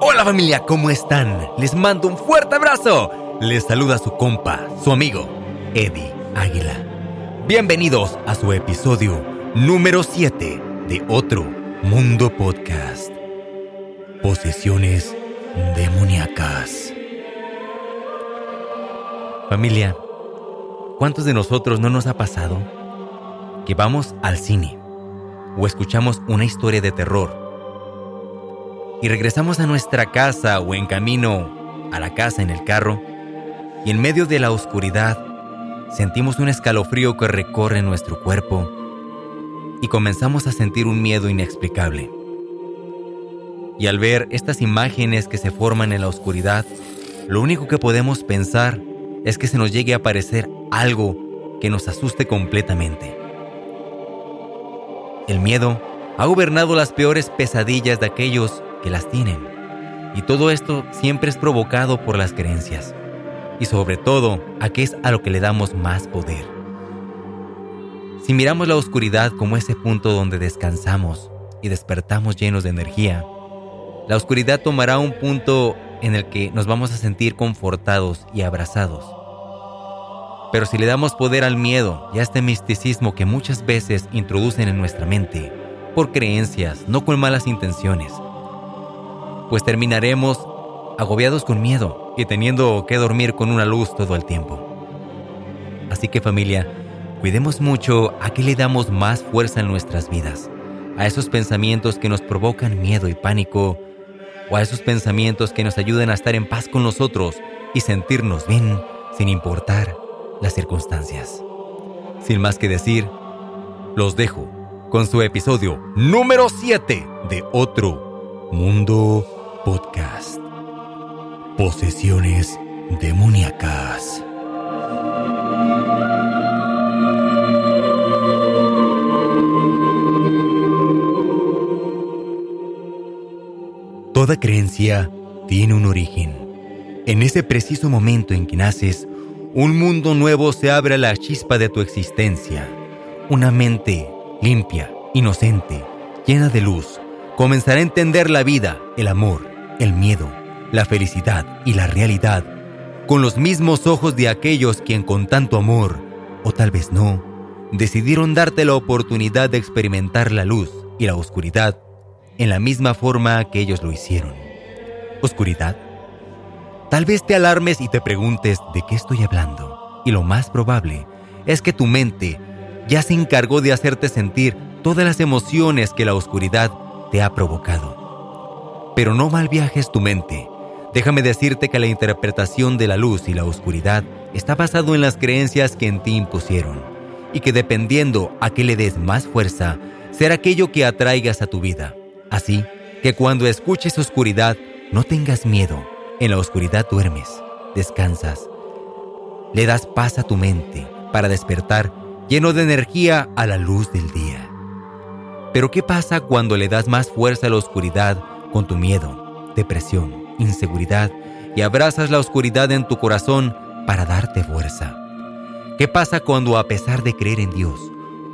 Hola familia, ¿cómo están? Les mando un fuerte abrazo. Les saluda su compa, su amigo, Eddie Águila. Bienvenidos a su episodio número 7 de Otro Mundo Podcast. Posesiones demoníacas. Familia, ¿cuántos de nosotros no nos ha pasado que vamos al cine o escuchamos una historia de terror y regresamos a nuestra casa o en camino a la casa en el carro y en medio de la oscuridad sentimos un escalofrío que recorre nuestro cuerpo y comenzamos a sentir un miedo inexplicable? Y al ver estas imágenes que se forman en la oscuridad, lo único que podemos pensar es que se nos llegue a aparecer algo que nos asuste completamente. El miedo ha gobernado las peores pesadillas de aquellos que las tienen. Y todo esto siempre es provocado por las creencias. Y sobre todo a qué es a lo que le damos más poder. Si miramos la oscuridad como ese punto donde descansamos y despertamos llenos de energía, la oscuridad tomará un punto en el que nos vamos a sentir confortados y abrazados. Pero si le damos poder al miedo y a este misticismo que muchas veces introducen en nuestra mente, por creencias, no con malas intenciones, pues terminaremos agobiados con miedo y teniendo que dormir con una luz todo el tiempo. Así que familia, cuidemos mucho a qué le damos más fuerza en nuestras vidas, a esos pensamientos que nos provocan miedo y pánico, o a esos pensamientos que nos ayuden a estar en paz con nosotros y sentirnos bien sin importar las circunstancias. Sin más que decir, los dejo con su episodio número 7 de Otro Mundo Podcast. Posesiones demoníacas. Toda creencia tiene un origen. En ese preciso momento en que naces, un mundo nuevo se abre a la chispa de tu existencia. Una mente limpia, inocente, llena de luz, comenzará a entender la vida, el amor, el miedo, la felicidad y la realidad con los mismos ojos de aquellos quien con tanto amor, o tal vez no, decidieron darte la oportunidad de experimentar la luz y la oscuridad en la misma forma que ellos lo hicieron. ¿Oscuridad? Tal vez te alarmes y te preguntes de qué estoy hablando, y lo más probable es que tu mente ya se encargó de hacerte sentir todas las emociones que la oscuridad te ha provocado. Pero no mal viajes tu mente. Déjame decirte que la interpretación de la luz y la oscuridad está basado en las creencias que en ti impusieron, y que dependiendo a qué le des más fuerza, será aquello que atraigas a tu vida. Así que cuando escuches oscuridad, no tengas miedo. En la oscuridad duermes, descansas. Le das paz a tu mente para despertar lleno de energía a la luz del día. Pero ¿qué pasa cuando le das más fuerza a la oscuridad con tu miedo, depresión, inseguridad y abrazas la oscuridad en tu corazón para darte fuerza? ¿Qué pasa cuando a pesar de creer en Dios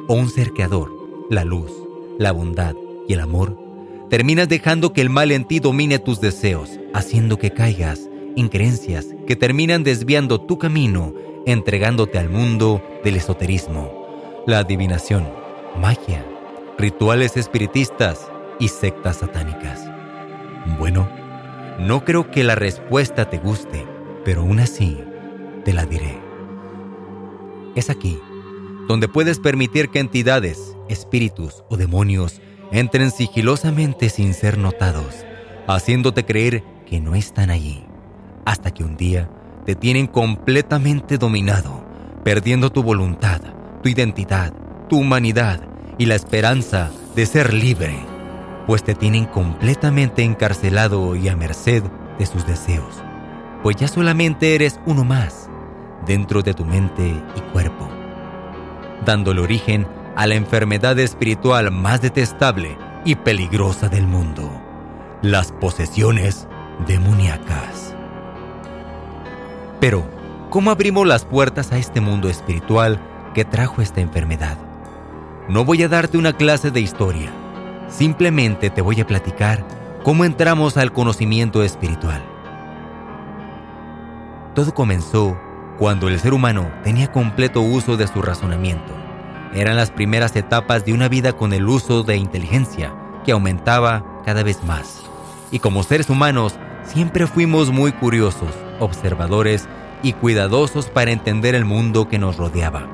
o un ser la luz, la bondad y el amor, terminas dejando que el mal en ti domine tus deseos, haciendo que caigas en creencias que terminan desviando tu camino, entregándote al mundo del esoterismo, la adivinación, magia, rituales espiritistas y sectas satánicas. Bueno, no creo que la respuesta te guste, pero aún así te la diré. Es aquí donde puedes permitir que entidades, espíritus o demonios entren sigilosamente sin ser notados, haciéndote creer que no están allí, hasta que un día te tienen completamente dominado, perdiendo tu voluntad, tu identidad, tu humanidad y la esperanza de ser libre, pues te tienen completamente encarcelado y a merced de sus deseos, pues ya solamente eres uno más dentro de tu mente y cuerpo, dándole origen a la enfermedad espiritual más detestable y peligrosa del mundo, las posesiones demoníacas. Pero, ¿cómo abrimos las puertas a este mundo espiritual que trajo esta enfermedad? No voy a darte una clase de historia, simplemente te voy a platicar cómo entramos al conocimiento espiritual. Todo comenzó cuando el ser humano tenía completo uso de su razonamiento. Eran las primeras etapas de una vida con el uso de inteligencia que aumentaba cada vez más. Y como seres humanos, siempre fuimos muy curiosos, observadores y cuidadosos para entender el mundo que nos rodeaba.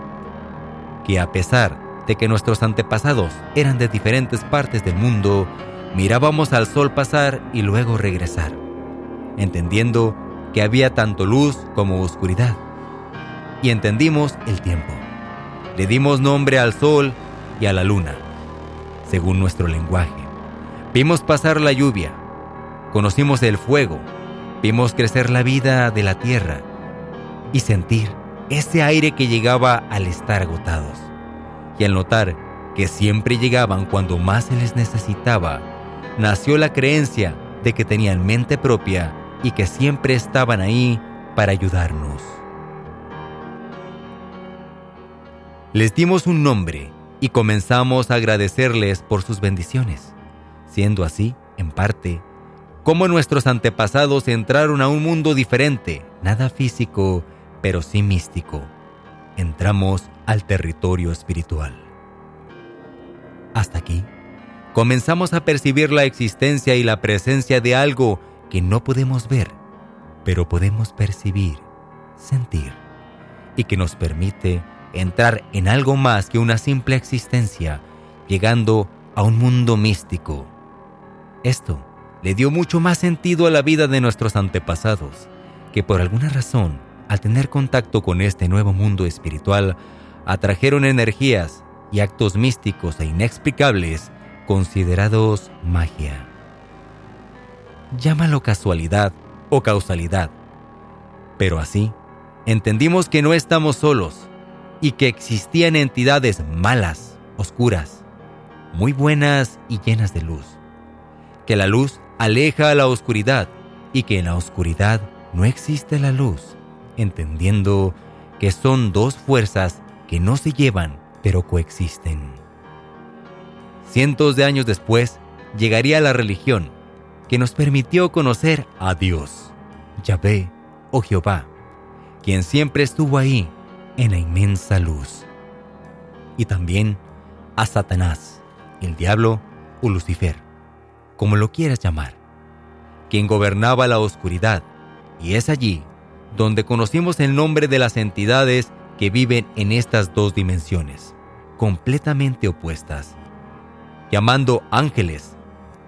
Que a pesar de que nuestros antepasados eran de diferentes partes del mundo, mirábamos al sol pasar y luego regresar, entendiendo que había tanto luz como oscuridad. Y entendimos el tiempo. Le dimos nombre al sol y a la luna, según nuestro lenguaje. Vimos pasar la lluvia, conocimos el fuego, vimos crecer la vida de la tierra y sentir ese aire que llegaba al estar agotados. Y al notar que siempre llegaban cuando más se les necesitaba, nació la creencia de que tenían mente propia y que siempre estaban ahí para ayudarnos. Les dimos un nombre y comenzamos a agradecerles por sus bendiciones, siendo así, en parte, como nuestros antepasados entraron a un mundo diferente, nada físico, pero sí místico. Entramos al territorio espiritual. Hasta aquí, comenzamos a percibir la existencia y la presencia de algo que no podemos ver, pero podemos percibir, sentir, y que nos permite entrar en algo más que una simple existencia, llegando a un mundo místico. Esto le dio mucho más sentido a la vida de nuestros antepasados, que por alguna razón, al tener contacto con este nuevo mundo espiritual, atrajeron energías y actos místicos e inexplicables considerados magia. Llámalo casualidad o causalidad, pero así entendimos que no estamos solos y que existían entidades malas, oscuras, muy buenas y llenas de luz, que la luz aleja a la oscuridad y que en la oscuridad no existe la luz, entendiendo que son dos fuerzas que no se llevan pero coexisten. Cientos de años después llegaría la religión que nos permitió conocer a Dios, Yahvé o Jehová, quien siempre estuvo ahí en la inmensa luz. Y también a Satanás, el diablo o Lucifer, como lo quieras llamar, quien gobernaba la oscuridad, y es allí donde conocimos el nombre de las entidades que viven en estas dos dimensiones, completamente opuestas, llamando ángeles,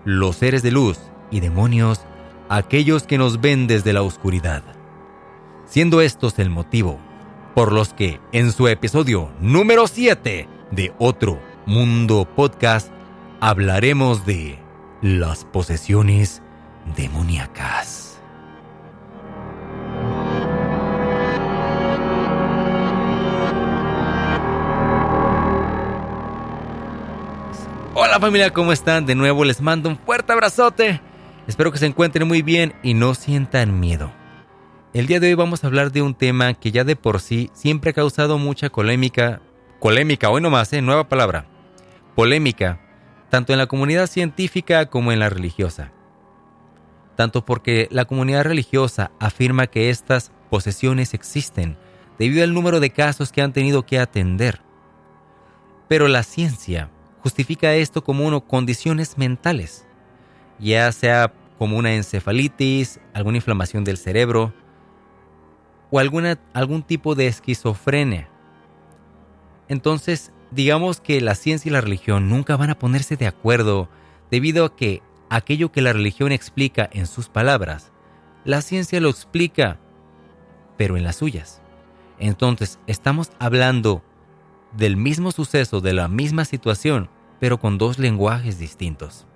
los seres de luz y demonios, aquellos que nos ven desde la oscuridad, siendo estos el motivo por los que en su episodio número 7 de Otro Mundo Podcast hablaremos de las posesiones demoníacas. Hola familia, ¿cómo están? De nuevo les mando un fuerte abrazote. Espero que se encuentren muy bien y no sientan miedo. El día de hoy vamos a hablar de un tema que ya de por sí siempre ha causado mucha polémica. Polémica, hoy nomás, ¿eh? Nueva palabra. Polémica, tanto en la comunidad científica como en la religiosa. Tanto porque la comunidad religiosa afirma que estas posesiones existen debido al número de casos que han tenido que atender. Pero la ciencia justifica esto como uno condiciones mentales, ya sea como una encefalitis, alguna inflamación del cerebro o alguna, algún tipo de esquizofrenia. Entonces, digamos que la ciencia y la religión nunca van a ponerse de acuerdo debido a que aquello que la religión explica en sus palabras, la ciencia lo explica, pero en las suyas. Entonces, estamos hablando del mismo suceso, de la misma situación, pero con dos lenguajes distintos.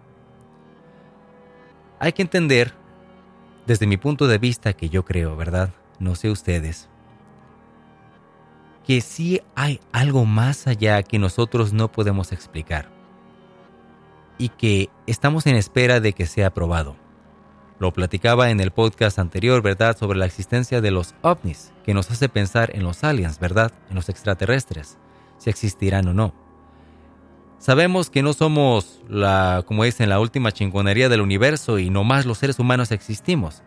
Hay que entender, desde mi punto de vista que yo creo, ¿verdad? No sé ustedes, que sí hay algo más allá que nosotros no podemos explicar y que estamos en espera de que sea probado. Lo platicaba en el podcast anterior, ¿verdad?, sobre la existencia de los ovnis, que nos hace pensar en los aliens, ¿verdad?, en los extraterrestres, si existirán o no. Sabemos que no somos la, como dicen, la última chingonería del universo y no más los seres humanos existimos,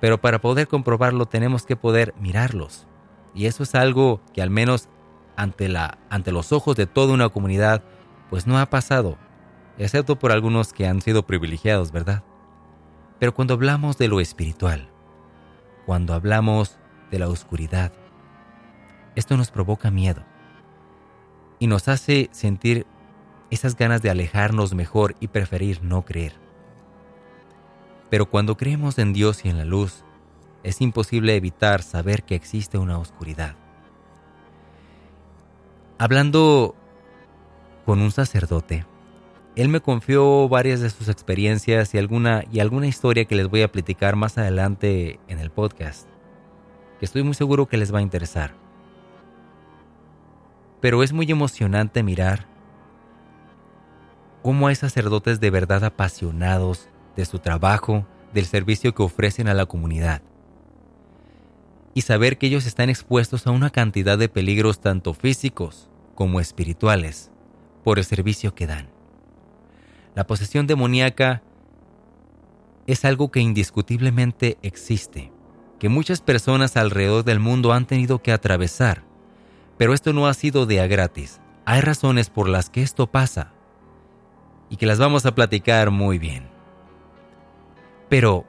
pero para poder comprobarlo tenemos que poder mirarlos. Y eso es algo que al menos ante, la, ante los ojos de toda una comunidad, pues no ha pasado, excepto por algunos que han sido privilegiados, ¿verdad? Pero cuando hablamos de lo espiritual, cuando hablamos de la oscuridad, esto nos provoca miedo y nos hace sentir esas ganas de alejarnos mejor y preferir no creer. Pero cuando creemos en Dios y en la luz, es imposible evitar saber que existe una oscuridad. Hablando con un sacerdote, él me confió varias de sus experiencias y alguna, y alguna historia que les voy a platicar más adelante en el podcast, que estoy muy seguro que les va a interesar. Pero es muy emocionante mirar cómo hay sacerdotes de verdad apasionados de su trabajo, del servicio que ofrecen a la comunidad. Y saber que ellos están expuestos a una cantidad de peligros tanto físicos como espirituales por el servicio que dan. La posesión demoníaca es algo que indiscutiblemente existe, que muchas personas alrededor del mundo han tenido que atravesar, pero esto no ha sido de a gratis. Hay razones por las que esto pasa y que las vamos a platicar muy bien. Pero,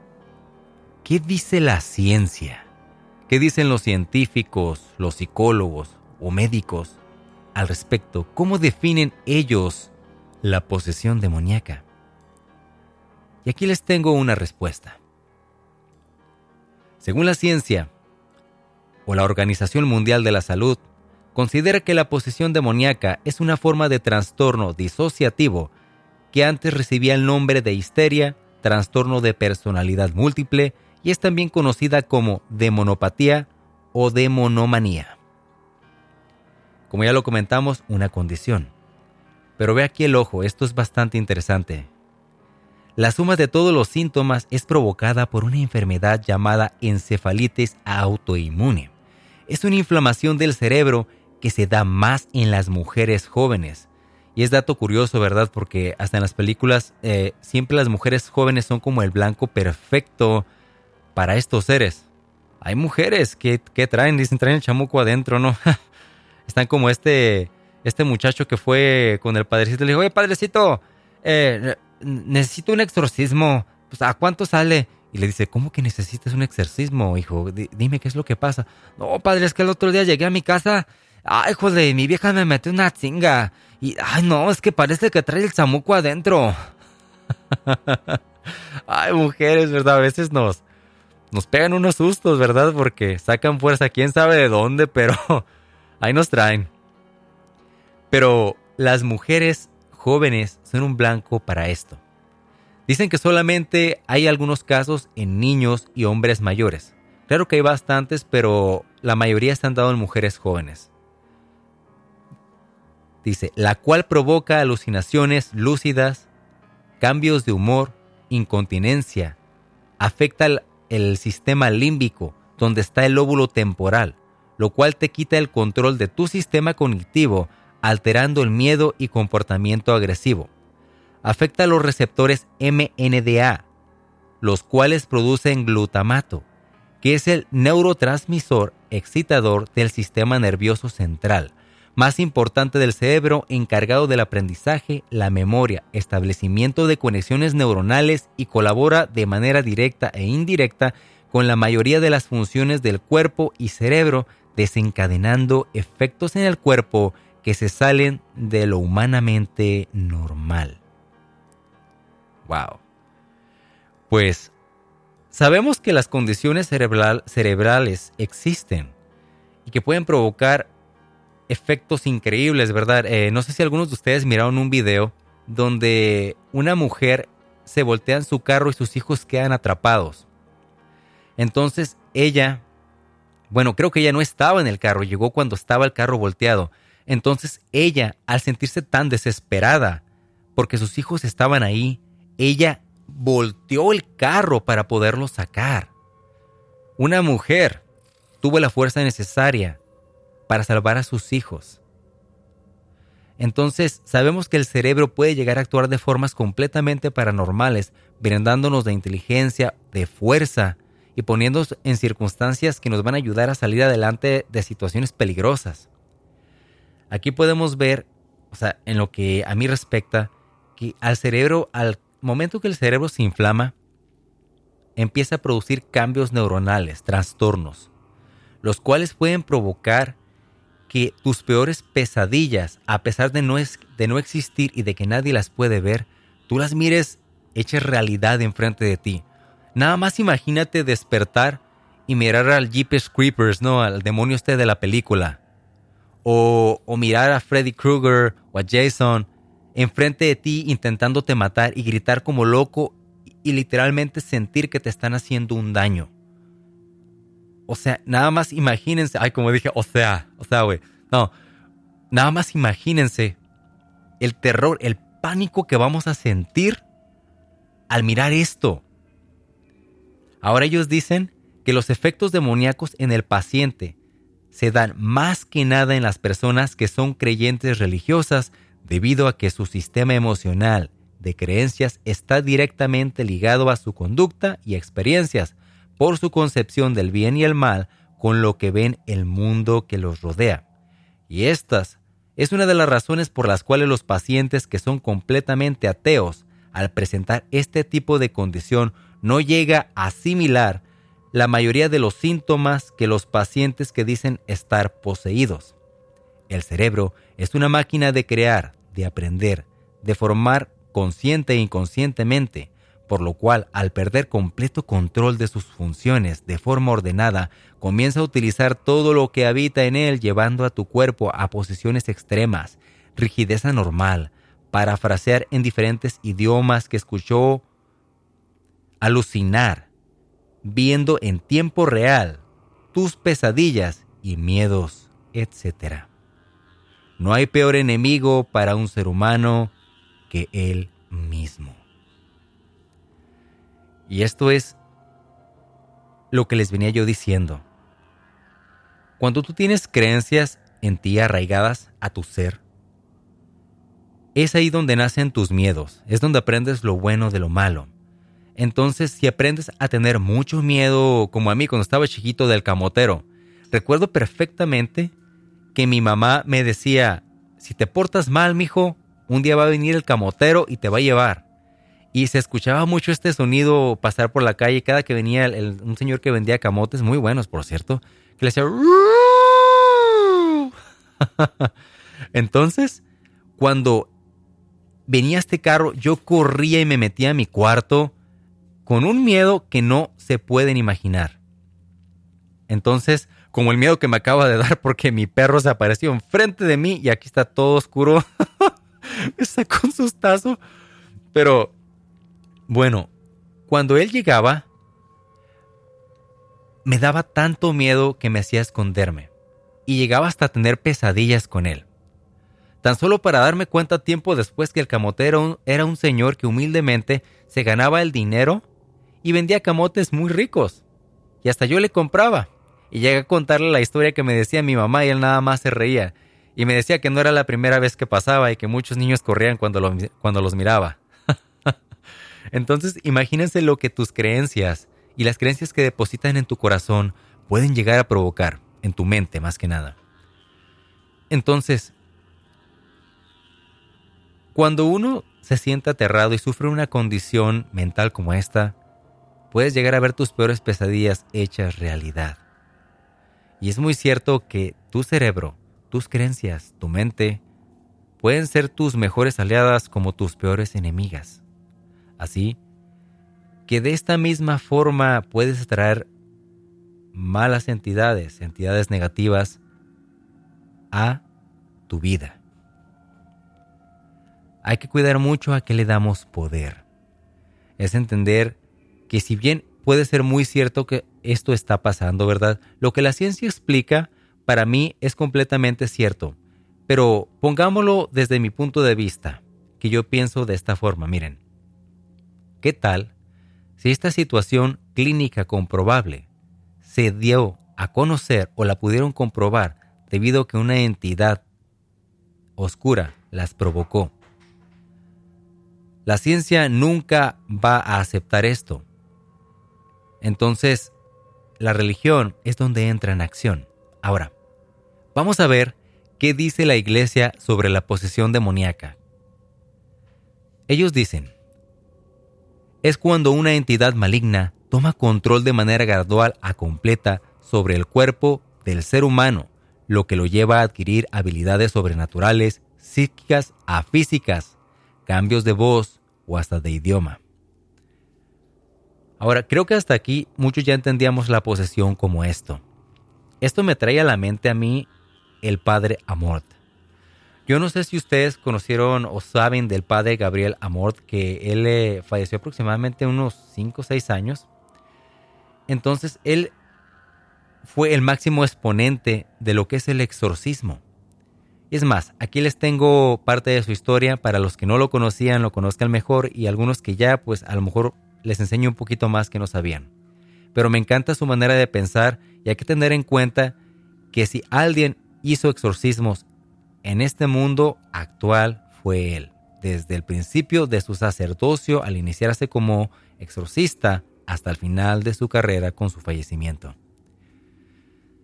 ¿qué dice la ciencia? ¿Qué dicen los científicos, los psicólogos o médicos al respecto? ¿Cómo definen ellos la posesión demoníaca? Y aquí les tengo una respuesta. Según la ciencia, o la Organización Mundial de la Salud, considera que la posesión demoníaca es una forma de trastorno disociativo que antes recibía el nombre de histeria, trastorno de personalidad múltiple y es también conocida como demonopatía o demonomanía. Como ya lo comentamos, una condición. Pero ve aquí el ojo, esto es bastante interesante. La suma de todos los síntomas es provocada por una enfermedad llamada encefalitis autoinmune. Es una inflamación del cerebro que se da más en las mujeres jóvenes. Y es dato curioso, ¿verdad? Porque hasta en las películas eh, siempre las mujeres jóvenes son como el blanco perfecto para estos seres. Hay mujeres que, que traen, dicen, traen el chamuco adentro, ¿no? Están como este este muchacho que fue con el padrecito le dijo, oye, padrecito, eh, necesito un exorcismo. Pues, ¿a cuánto sale? Y le dice, ¿cómo que necesitas un exorcismo, hijo? dime qué es lo que pasa. No, padre, es que el otro día llegué a mi casa. Ay, joder, mi vieja me metió una chinga. Y, ay, no, es que parece que trae el chamuco adentro. ay, mujeres, ¿verdad? A veces nos, nos pegan unos sustos, ¿verdad? Porque sacan fuerza, quién sabe de dónde, pero ahí nos traen. Pero las mujeres jóvenes son un blanco para esto. Dicen que solamente hay algunos casos en niños y hombres mayores. Claro que hay bastantes, pero la mayoría están dados en mujeres jóvenes. Dice, la cual provoca alucinaciones lúcidas, cambios de humor, incontinencia, afecta el, sistema límbico, donde está el lóbulo temporal, lo cual te quita el control de tu sistema cognitivo alterando el miedo y comportamiento agresivo. Afecta los receptores MNDA, los cuales producen glutamato, que es el neurotransmisor excitador del sistema nervioso central, más importante del cerebro encargado del aprendizaje, la memoria, establecimiento de conexiones neuronales y colabora de manera directa e indirecta con la mayoría de las funciones del cuerpo y cerebro, desencadenando efectos en el cuerpo que se salen de lo humanamente normal. Wow. Pues sabemos que las condiciones cerebrales existen y que pueden provocar efectos increíbles, ¿verdad? Eh, no sé si algunos de ustedes miraron un video donde una mujer se voltea en su carro y sus hijos quedan atrapados. Entonces ella, bueno, creo que ella no estaba en el carro, llegó cuando estaba el carro volteado, entonces ella, al sentirse tan desesperada, porque sus hijos estaban ahí, ella volteó el carro para poderlo sacar. Una mujer tuvo la fuerza necesaria para salvar a sus hijos. Entonces, sabemos que el cerebro puede llegar a actuar de formas completamente paranormales, brindándonos de inteligencia, de fuerza y poniéndonos en circunstancias que nos van a ayudar a salir adelante de situaciones peligrosas. Aquí podemos ver, o sea, en lo que a mí respecta, que al cerebro, al momento que el cerebro se inflama, empieza a producir cambios neuronales, trastornos, los cuales pueden provocar que tus peores pesadillas, a pesar de no, de no existir y de que nadie las puede ver, tú las mires hechas realidad enfrente de ti. Nada más imagínate despertar y mirar al Jeepers Creepers, ¿no? Al demonio este de la película. O, o mirar a Freddy Krueger o a Jason enfrente de ti intentándote matar y gritar como loco y literalmente sentir que te están haciendo un daño. O sea, nada más imagínense, ay, como dije, o sea, o sea, güey, no, nada más imagínense el terror, el pánico que vamos a sentir al mirar esto. Ahora ellos dicen que los efectos demoníacos en el paciente se dan más que nada en las personas que son creyentes religiosas debido a que su sistema emocional de creencias está directamente ligado a su conducta y experiencias, por su concepción del bien y el mal con lo que ven el mundo que los rodea. Y estas es una de las razones por las cuales los pacientes que son completamente ateos, al presentar este tipo de condición, no llega a asimilar la mayoría de los síntomas que los pacientes que dicen estar poseídos. El cerebro es una máquina de crear, de aprender, de formar consciente e inconscientemente, por lo cual al perder completo control de sus funciones de forma ordenada, comienza a utilizar todo lo que habita en él llevando a tu cuerpo a posiciones extremas, rigidez anormal, parafrasear en diferentes idiomas que escuchó, alucinar, viendo en tiempo real tus pesadillas y miedos, etc. No hay peor enemigo para un ser humano que él mismo. Y esto es lo que les venía yo diciendo. Cuando tú tienes creencias en ti arraigadas a tu ser, es ahí donde nacen tus miedos, es donde aprendes lo bueno de lo malo. Entonces, si aprendes a tener mucho miedo, como a mí cuando estaba chiquito del camotero, recuerdo perfectamente que mi mamá me decía, si te portas mal, mijo, un día va a venir el camotero y te va a llevar y se escuchaba mucho este sonido pasar por la calle cada que venía un señor que vendía camotes, muy buenos por cierto, que le decía... Entonces, cuando venía este carro, yo corría y me metía a mi cuarto con un miedo que no se pueden imaginar. Entonces, como el miedo que me acaba de dar porque mi perro se apareció enfrente de mí y aquí está todo oscuro, me sacó un sustazo, pero bueno, cuando él llegaba, me daba tanto miedo que me hacía esconderme, y llegaba hasta tener pesadillas con él. Tan solo para darme cuenta tiempo después que el camotero era un señor que humildemente se ganaba el dinero y vendía camotes muy ricos. Y hasta yo le compraba. Y llegué a contarle la historia que me decía mi mamá y él nada más se reía. Y me decía que no era la primera vez que pasaba y que muchos niños corrían cuando, cuando los miraba. Entonces, imagínense lo que tus creencias y las creencias que depositan en tu corazón pueden llegar a provocar, en tu mente más que nada. Entonces, cuando uno se siente aterrado y sufre una condición mental como esta, puedes llegar a ver tus peores pesadillas hechas realidad. Y es muy cierto que tu cerebro, tus creencias, tu mente, pueden ser tus mejores aliadas como tus peores enemigas. Así que de esta misma forma puedes atraer malas entidades, entidades negativas, a tu vida. Hay que cuidar mucho a qué le damos poder. Es entender que si bien puede ser muy cierto que esto está pasando, ¿verdad? Lo que la ciencia explica para mí es completamente cierto. Pero pongámoslo desde mi punto de vista, que yo pienso de esta forma, miren. ¿Qué tal si esta situación clínica comprobable se dio a conocer o la pudieron comprobar debido a que una entidad oscura las provocó? La ciencia nunca va a aceptar esto. Entonces, la religión es donde entra en acción. Ahora, vamos a ver qué dice la iglesia sobre la posesión demoníaca. Ellos dicen, es cuando una entidad maligna toma control de manera gradual a completa sobre el cuerpo del ser humano, lo que lo lleva a adquirir habilidades sobrenaturales, psíquicas a físicas, cambios de voz, o hasta de idioma. Ahora, creo que hasta aquí muchos ya entendíamos la posesión como esto. Esto me trae a la mente a mí el padre Amort. Yo no sé si ustedes conocieron o saben del padre Gabriel Amort, que él eh, falleció aproximadamente unos 5 o 6 años. Entonces, él fue el máximo exponente de lo que es el exorcismo. Es más, aquí les tengo parte de su historia para los que no lo conocían, lo conozcan mejor y algunos que ya, pues a lo mejor les enseño un poquito más que no sabían. Pero me encanta su manera de pensar y hay que tener en cuenta que si alguien hizo exorcismos en este mundo actual fue él, desde el principio de su sacerdocio al iniciarse como exorcista hasta el final de su carrera con su fallecimiento.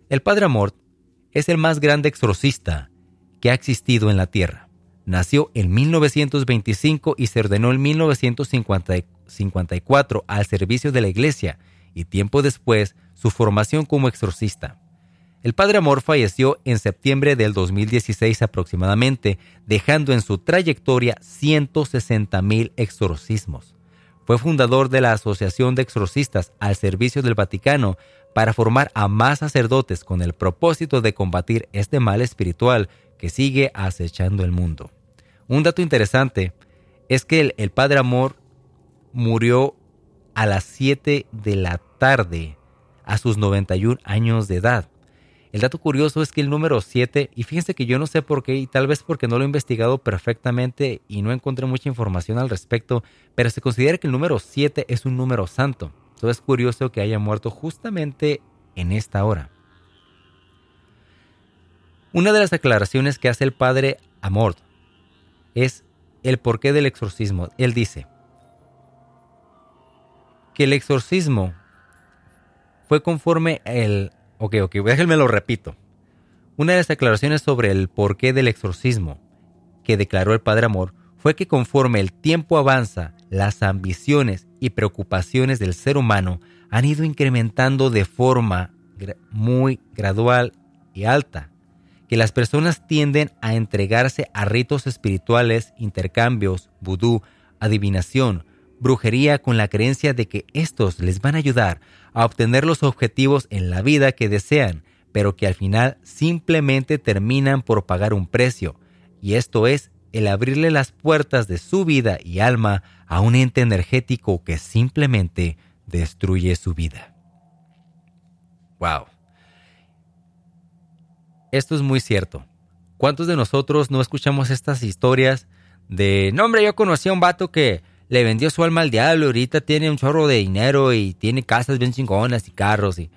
El Padre Amort es el más grande exorcista que ha existido en la Tierra. Nació en 1925 y se ordenó en 1954 al servicio de la Iglesia y tiempo después su formación como exorcista. El Padre Amor falleció en septiembre del 2016 aproximadamente, dejando en su trayectoria 160 mil exorcismos. Fue fundador de la Asociación de Exorcistas al Servicio del Vaticano para formar a más sacerdotes con el propósito de combatir este mal espiritual que sigue acechando el mundo. Un dato interesante es que el, Padre Amor murió a las 7 de la tarde a sus 91 años de edad. El dato curioso es que el número 7, y fíjense que yo no sé por qué, y tal vez porque no lo he investigado perfectamente y no encontré mucha información al respecto, pero se considera que el número 7 es un número santo. Entonces es curioso que haya muerto justamente en esta hora. Una de las aclaraciones que hace el padre Amort es el porqué del exorcismo. Él dice que el exorcismo fue conforme el... Ok, ok, déjenme lo repito. Una de las aclaraciones sobre el porqué del exorcismo que declaró el Padre Amor fue que conforme el tiempo avanza, las ambiciones y preocupaciones del ser humano han ido incrementando de forma muy gradual y alta que las personas tienden a entregarse a ritos espirituales, intercambios, vudú, adivinación, brujería con la creencia de que estos les van a ayudar a obtener los objetivos en la vida que desean, pero que al final simplemente terminan por pagar un precio, y esto es el abrirle las puertas de su vida y alma a un ente energético que simplemente destruye su vida. Wow. Esto es muy cierto. ¿Cuántos de nosotros no escuchamos estas historias de, no hombre, yo conocí a un vato que le vendió su alma al diablo ahorita tiene un chorro de dinero y tiene casas bien chingonas y carros y...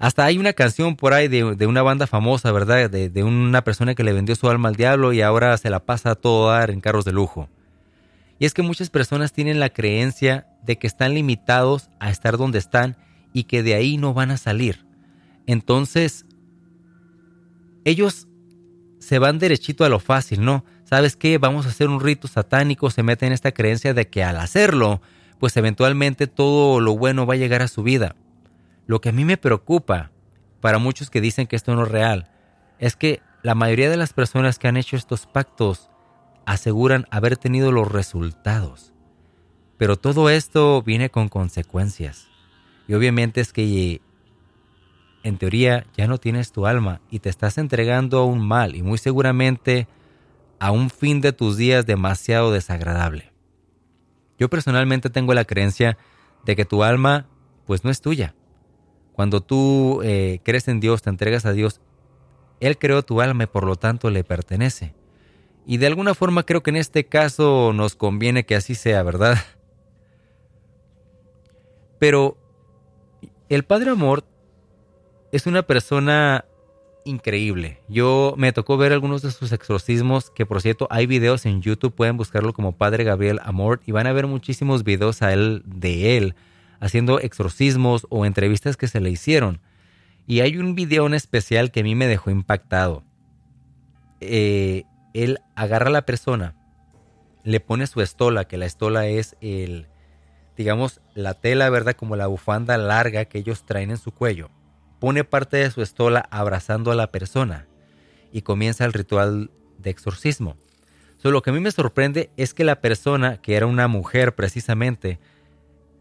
Hasta hay una canción por ahí de, una banda famosa, ¿verdad? De, de, una persona que le vendió su alma al diablo y ahora se la pasa a todo dar en carros de lujo. Y es que muchas personas tienen la creencia de que están limitados a estar donde están y que de ahí no van a salir. Entonces, ellos se van derechito a lo fácil, ¿no? ¿Sabes qué? Vamos a hacer un rito satánico, se meten en esta creencia de que al hacerlo, pues eventualmente todo lo bueno va a llegar a su vida. Lo que a mí me preocupa, para muchos que dicen que esto no es real, es que la mayoría de las personas que han hecho estos pactos aseguran haber tenido los resultados. Pero todo esto viene con consecuencias. Y obviamente es que en teoría ya no tienes tu alma y te estás entregando a un mal y muy seguramente a un fin de tus días demasiado desagradable. Yo personalmente tengo la creencia de que tu alma pues no es tuya. Cuando tú eh, crees en Dios, te entregas a Dios, Él creó tu alma y por lo tanto le pertenece. Y de alguna forma creo que en este caso nos conviene que así sea, ¿verdad? Pero el Padre Amor es una persona increíble. Yo me tocó ver algunos de sus exorcismos, que por cierto hay videos en YouTube, pueden buscarlo como Padre Gabriel Amor y van a ver muchísimos videos a él, de él haciendo exorcismos o entrevistas que se le hicieron. Y hay un video en especial que a mí me dejó impactado. Eh, él agarra a la persona, le pone su estola, que la estola es el, digamos, la tela, ¿verdad? Como la bufanda larga que ellos traen en su cuello pone parte de su estola abrazando a la persona y comienza el ritual de exorcismo. Solo lo que a mí me sorprende es que la persona, que era una mujer precisamente,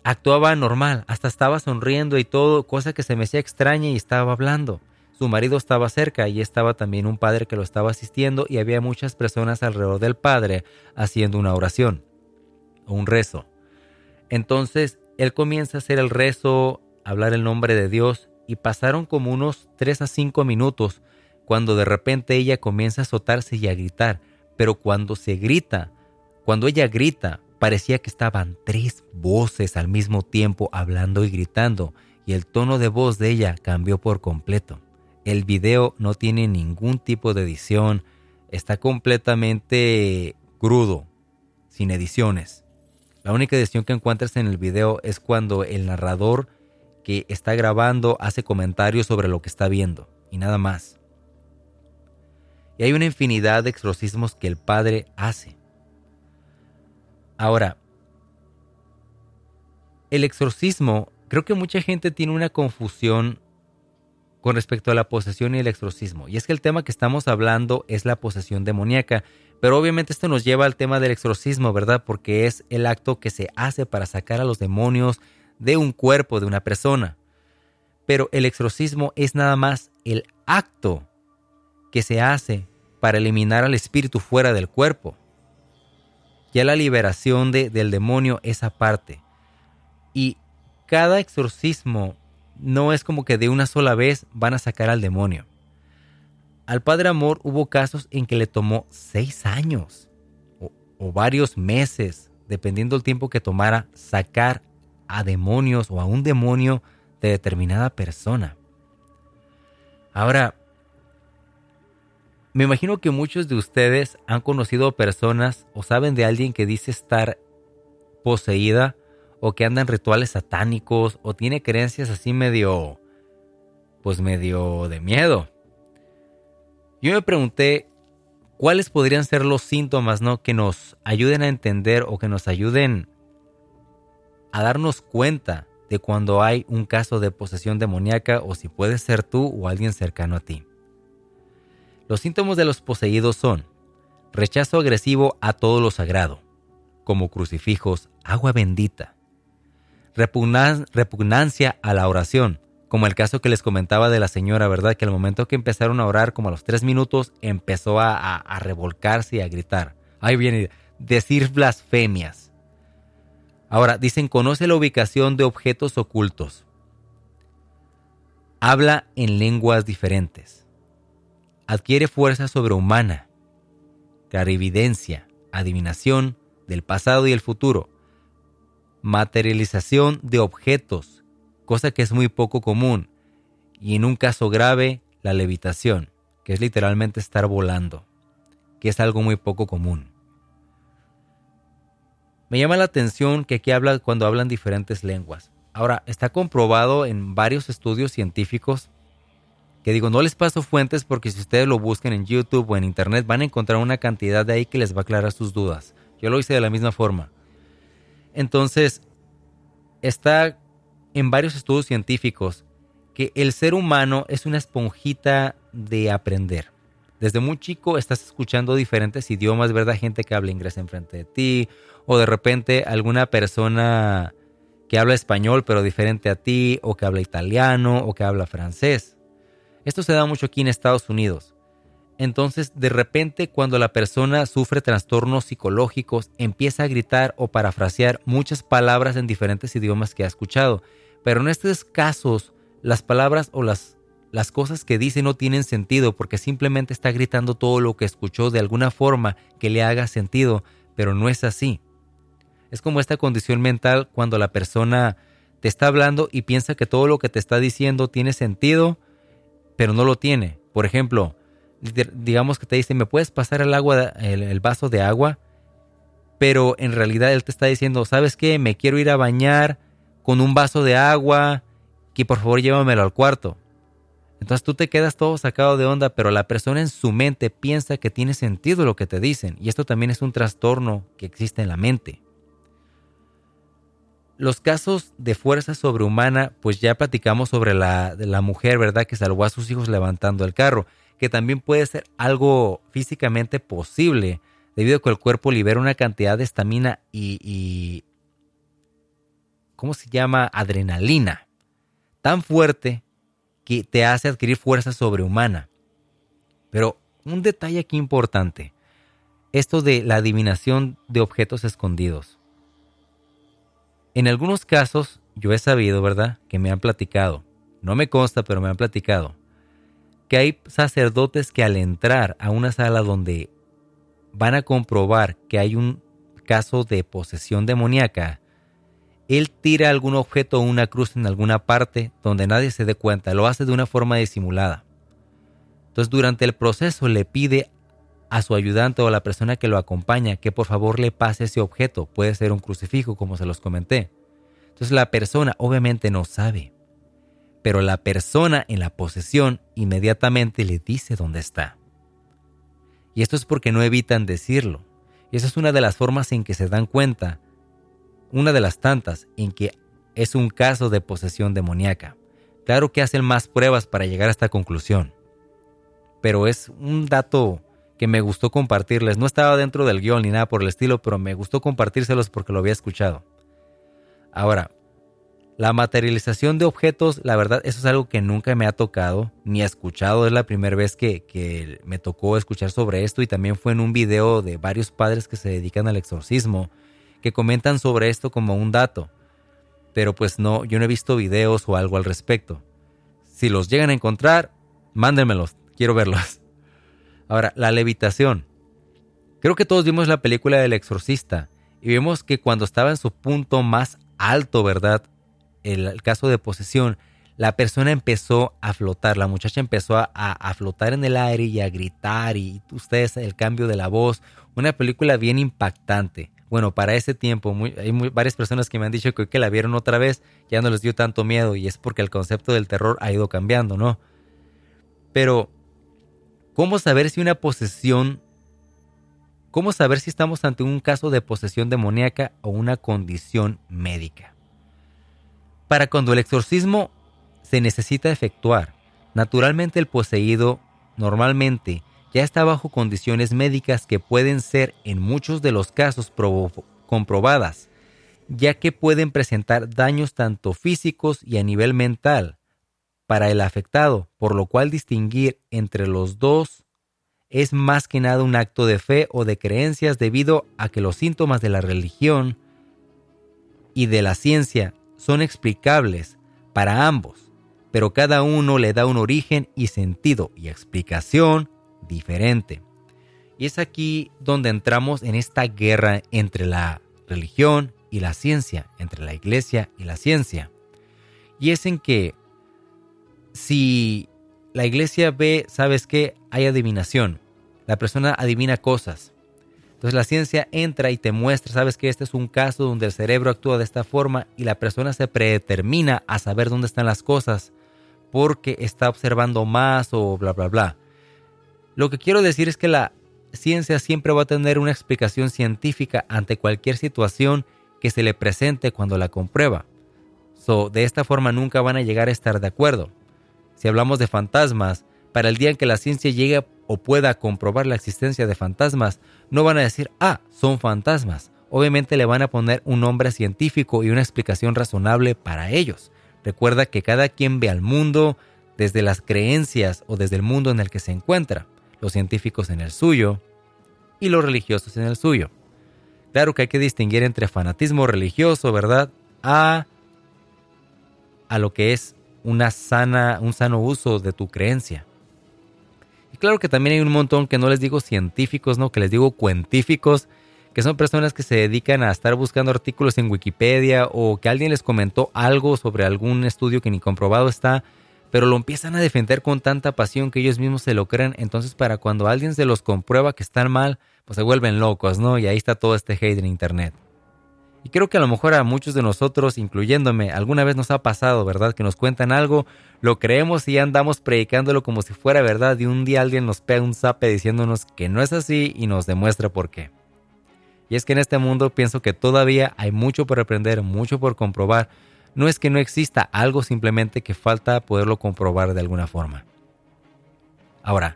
actuaba normal, hasta estaba sonriendo y todo, cosa que se me hacía extraña y estaba hablando. Su marido estaba cerca y estaba también un padre que lo estaba asistiendo y había muchas personas alrededor del padre haciendo una oración o un rezo. Entonces él comienza a hacer el rezo, hablar el nombre de Dios y pasaron como unos 3 a 5 minutos cuando de repente ella comienza a azotarse y a gritar, pero cuando se grita, cuando ella grita, parecía que estaban tres voces al mismo tiempo hablando y gritando, y el tono de voz de ella cambió por completo. El video no tiene ningún tipo de edición, está completamente crudo, sin ediciones. La única edición que encuentras en el video es cuando el narrador que está grabando hace comentarios sobre lo que está viendo y nada más. Y hay una infinidad de exorcismos que el Padre hace. Ahora, el exorcismo, creo que mucha gente tiene una confusión con respecto a la posesión y el exorcismo. Y es que el tema que estamos hablando es la posesión demoníaca, pero obviamente esto nos lleva al tema del exorcismo, ¿verdad? Porque es el acto que se hace para sacar a los demonios de un cuerpo de una persona. Pero el exorcismo es nada más el acto que se hace para eliminar al espíritu fuera del cuerpo. Ya la liberación de, del demonio es aparte. Y cada exorcismo no es como que de una sola vez van a sacar al demonio. Al Padre Amor hubo casos en que le tomó seis años o, o varios meses, dependiendo del tiempo que tomara, sacar a demonios o a un demonio de determinada persona. Ahora, me imagino que muchos de ustedes han conocido personas o saben de alguien que dice estar poseída o que anda en rituales satánicos o tiene creencias así medio, pues medio de miedo. Yo me pregunté cuáles podrían ser los síntomas, ¿no? Que nos ayuden a entender o que nos ayuden a darnos cuenta de cuando hay un caso de posesión demoníaca o si puede ser tú o alguien cercano a ti. Los síntomas de los poseídos son rechazo agresivo a todo lo sagrado, como crucifijos, agua bendita, repugnancia a la oración, como el caso que les comentaba de la señora, ¿verdad? Que al momento que empezaron a orar, como a los tres minutos, empezó a, a revolcarse y a gritar. Ahí viene, decir blasfemias, Ahora, dicen, conoce la ubicación de objetos ocultos. Habla en lenguas diferentes. Adquiere fuerza sobrehumana, clarividencia, adivinación del pasado y el futuro, materialización de objetos, cosa que es muy poco común, y en un caso grave, la levitación, que es literalmente estar volando, que es algo muy poco común. Me llama la atención que aquí habla cuando hablan diferentes lenguas. Ahora, está comprobado en varios estudios científicos que digo, no les paso fuentes porque si ustedes lo buscan en YouTube o en Internet van a encontrar una cantidad de ahí que les va a aclarar sus dudas. Yo lo hice de la misma forma. Entonces, está en varios estudios científicos que el ser humano es una esponjita de aprender. Desde muy chico estás escuchando diferentes idiomas, ¿verdad? Gente que habla inglés enfrente de ti, o de repente alguna persona que habla español pero diferente a ti, o que habla italiano, o que habla francés. Esto se da mucho aquí en Estados Unidos. Entonces, de repente, cuando la persona sufre trastornos psicológicos, empieza a gritar o parafrasear muchas palabras en diferentes idiomas que ha escuchado. Pero en estos casos, las palabras o las las cosas que dice no tienen sentido porque simplemente está gritando todo lo que escuchó de alguna forma que le haga sentido, pero no es así. Es como esta condición mental cuando la persona te está hablando y piensa que todo lo que te está diciendo tiene sentido, pero no lo tiene. Por ejemplo, digamos que te dice, ¿me puedes pasar el agua, el, vaso de agua? Pero en realidad él te está diciendo, ¿sabes qué? Me quiero ir a bañar con un vaso de agua, que por favor llévamelo al cuarto. Entonces tú te quedas todo sacado de onda, pero la persona en su mente piensa que tiene sentido lo que te dicen. Y esto también es un trastorno que existe en la mente. Los casos de fuerza sobrehumana, pues ya platicamos sobre la, la mujer, ¿verdad? Que salvó a sus hijos levantando el carro, que también puede ser algo físicamente posible, debido a que el cuerpo libera una cantidad de estamina y, y ¿cómo se llama? Adrenalina, tan fuerte que te hace adquirir fuerza sobrehumana. Pero un detalle aquí importante, esto de la adivinación de objetos escondidos. En algunos casos, yo he sabido, ¿verdad?, que me han platicado, no me consta, pero me han platicado, que hay sacerdotes que al entrar a una sala donde van a comprobar que hay un caso de posesión demoníaca, él tira algún objeto o una cruz en alguna parte donde nadie se dé cuenta, lo hace de una forma disimulada. Entonces durante el proceso le pide a su ayudante o a la persona que lo acompaña que por favor le pase ese objeto, puede ser un crucifijo como se los comenté. Entonces la persona obviamente no sabe, pero la persona en la posesión inmediatamente le dice dónde está. Y esto es porque no evitan decirlo. Y esa es una de las formas en que se dan cuenta una de las tantas en que es un caso de posesión demoníaca. Claro que hacen más pruebas para llegar a esta conclusión, pero es un dato que me gustó compartirles. No estaba dentro del guion ni nada por el estilo, pero me gustó compartírselos porque lo había escuchado. Ahora, la materialización de objetos, la verdad, eso es algo que nunca me ha tocado ni escuchado. Es la primera vez que, que me tocó escuchar sobre esto y también fue en un video de varios padres que se dedican al exorcismo que comentan sobre esto como un dato. Pero pues no, yo no he visto videos o algo al respecto. Si los llegan a encontrar, mándenmelos, quiero verlos. Ahora, la levitación. Creo que todos vimos la película del exorcista y vemos que cuando estaba en su punto más alto, ¿verdad? El, caso de posesión, la persona empezó a flotar, la muchacha empezó a, flotar en el aire y a gritar y ustedes el cambio de la voz, una película bien impactante. Bueno, para ese tiempo hay varias personas que me han dicho que, que la vieron otra vez ya no les dio tanto miedo y es porque el concepto del terror ha ido cambiando, ¿no? Pero, ¿cómo saber si una posesión, cómo saber si estamos ante un caso de posesión demoníaca o una condición médica? Para cuando el exorcismo se necesita efectuar, naturalmente el poseído normalmente ya está bajo condiciones médicas que pueden ser en muchos de los casos comprobadas, ya que pueden presentar daños tanto físicos y a nivel mental para el afectado, por lo cual distinguir entre los dos es más que nada un acto de fe o de creencias debido a que los síntomas de la religión y de la ciencia son explicables para ambos, pero cada uno le da un origen y sentido y explicación diferente. Y es aquí donde entramos en esta guerra entre la religión y la ciencia, entre la iglesia y la ciencia. Y es en que si la iglesia ve, sabes que hay adivinación, la persona adivina cosas. Entonces la ciencia entra y te muestra, sabes que este es un caso donde el cerebro actúa de esta forma y la persona se predetermina a saber dónde están las cosas porque está observando más o bla, bla, bla. Lo que quiero decir es que la ciencia siempre va a tener una explicación científica ante cualquier situación que se le presente cuando la comprueba. So, de esta forma nunca van a llegar a estar de acuerdo. Si hablamos de fantasmas, para el día en que la ciencia llegue o pueda comprobar la existencia de fantasmas, no van a decir, ah, son fantasmas. Obviamente le van a poner un nombre científico y una explicación razonable para ellos. Recuerda que cada quien ve al mundo desde las creencias o desde el mundo en el que se encuentra los científicos en el suyo y los religiosos en el suyo. Claro que hay que distinguir entre fanatismo religioso, ¿verdad? A, a lo que es una sana, un sano uso de tu creencia. Y claro que también hay un montón que no les digo científicos, ¿no? Que les digo cuentíficos, que son personas que se dedican a estar buscando artículos en Wikipedia o que alguien les comentó algo sobre algún estudio que ni comprobado está, pero lo empiezan a defender con tanta pasión que ellos mismos se lo creen, entonces para cuando alguien se los comprueba que están mal, pues se vuelven locos, ¿no? Y ahí está todo este hate en Internet. Y creo que a lo mejor a muchos de nosotros, incluyéndome, alguna vez nos ha pasado, ¿verdad? Que nos cuentan algo, lo creemos y andamos predicándolo como si fuera verdad y un día alguien nos pega un zape diciéndonos que no es así y nos demuestra por qué. Y es que en este mundo pienso que todavía hay mucho por aprender, mucho por comprobar. No es que no exista algo simplemente que falta poderlo comprobar de alguna forma. Ahora,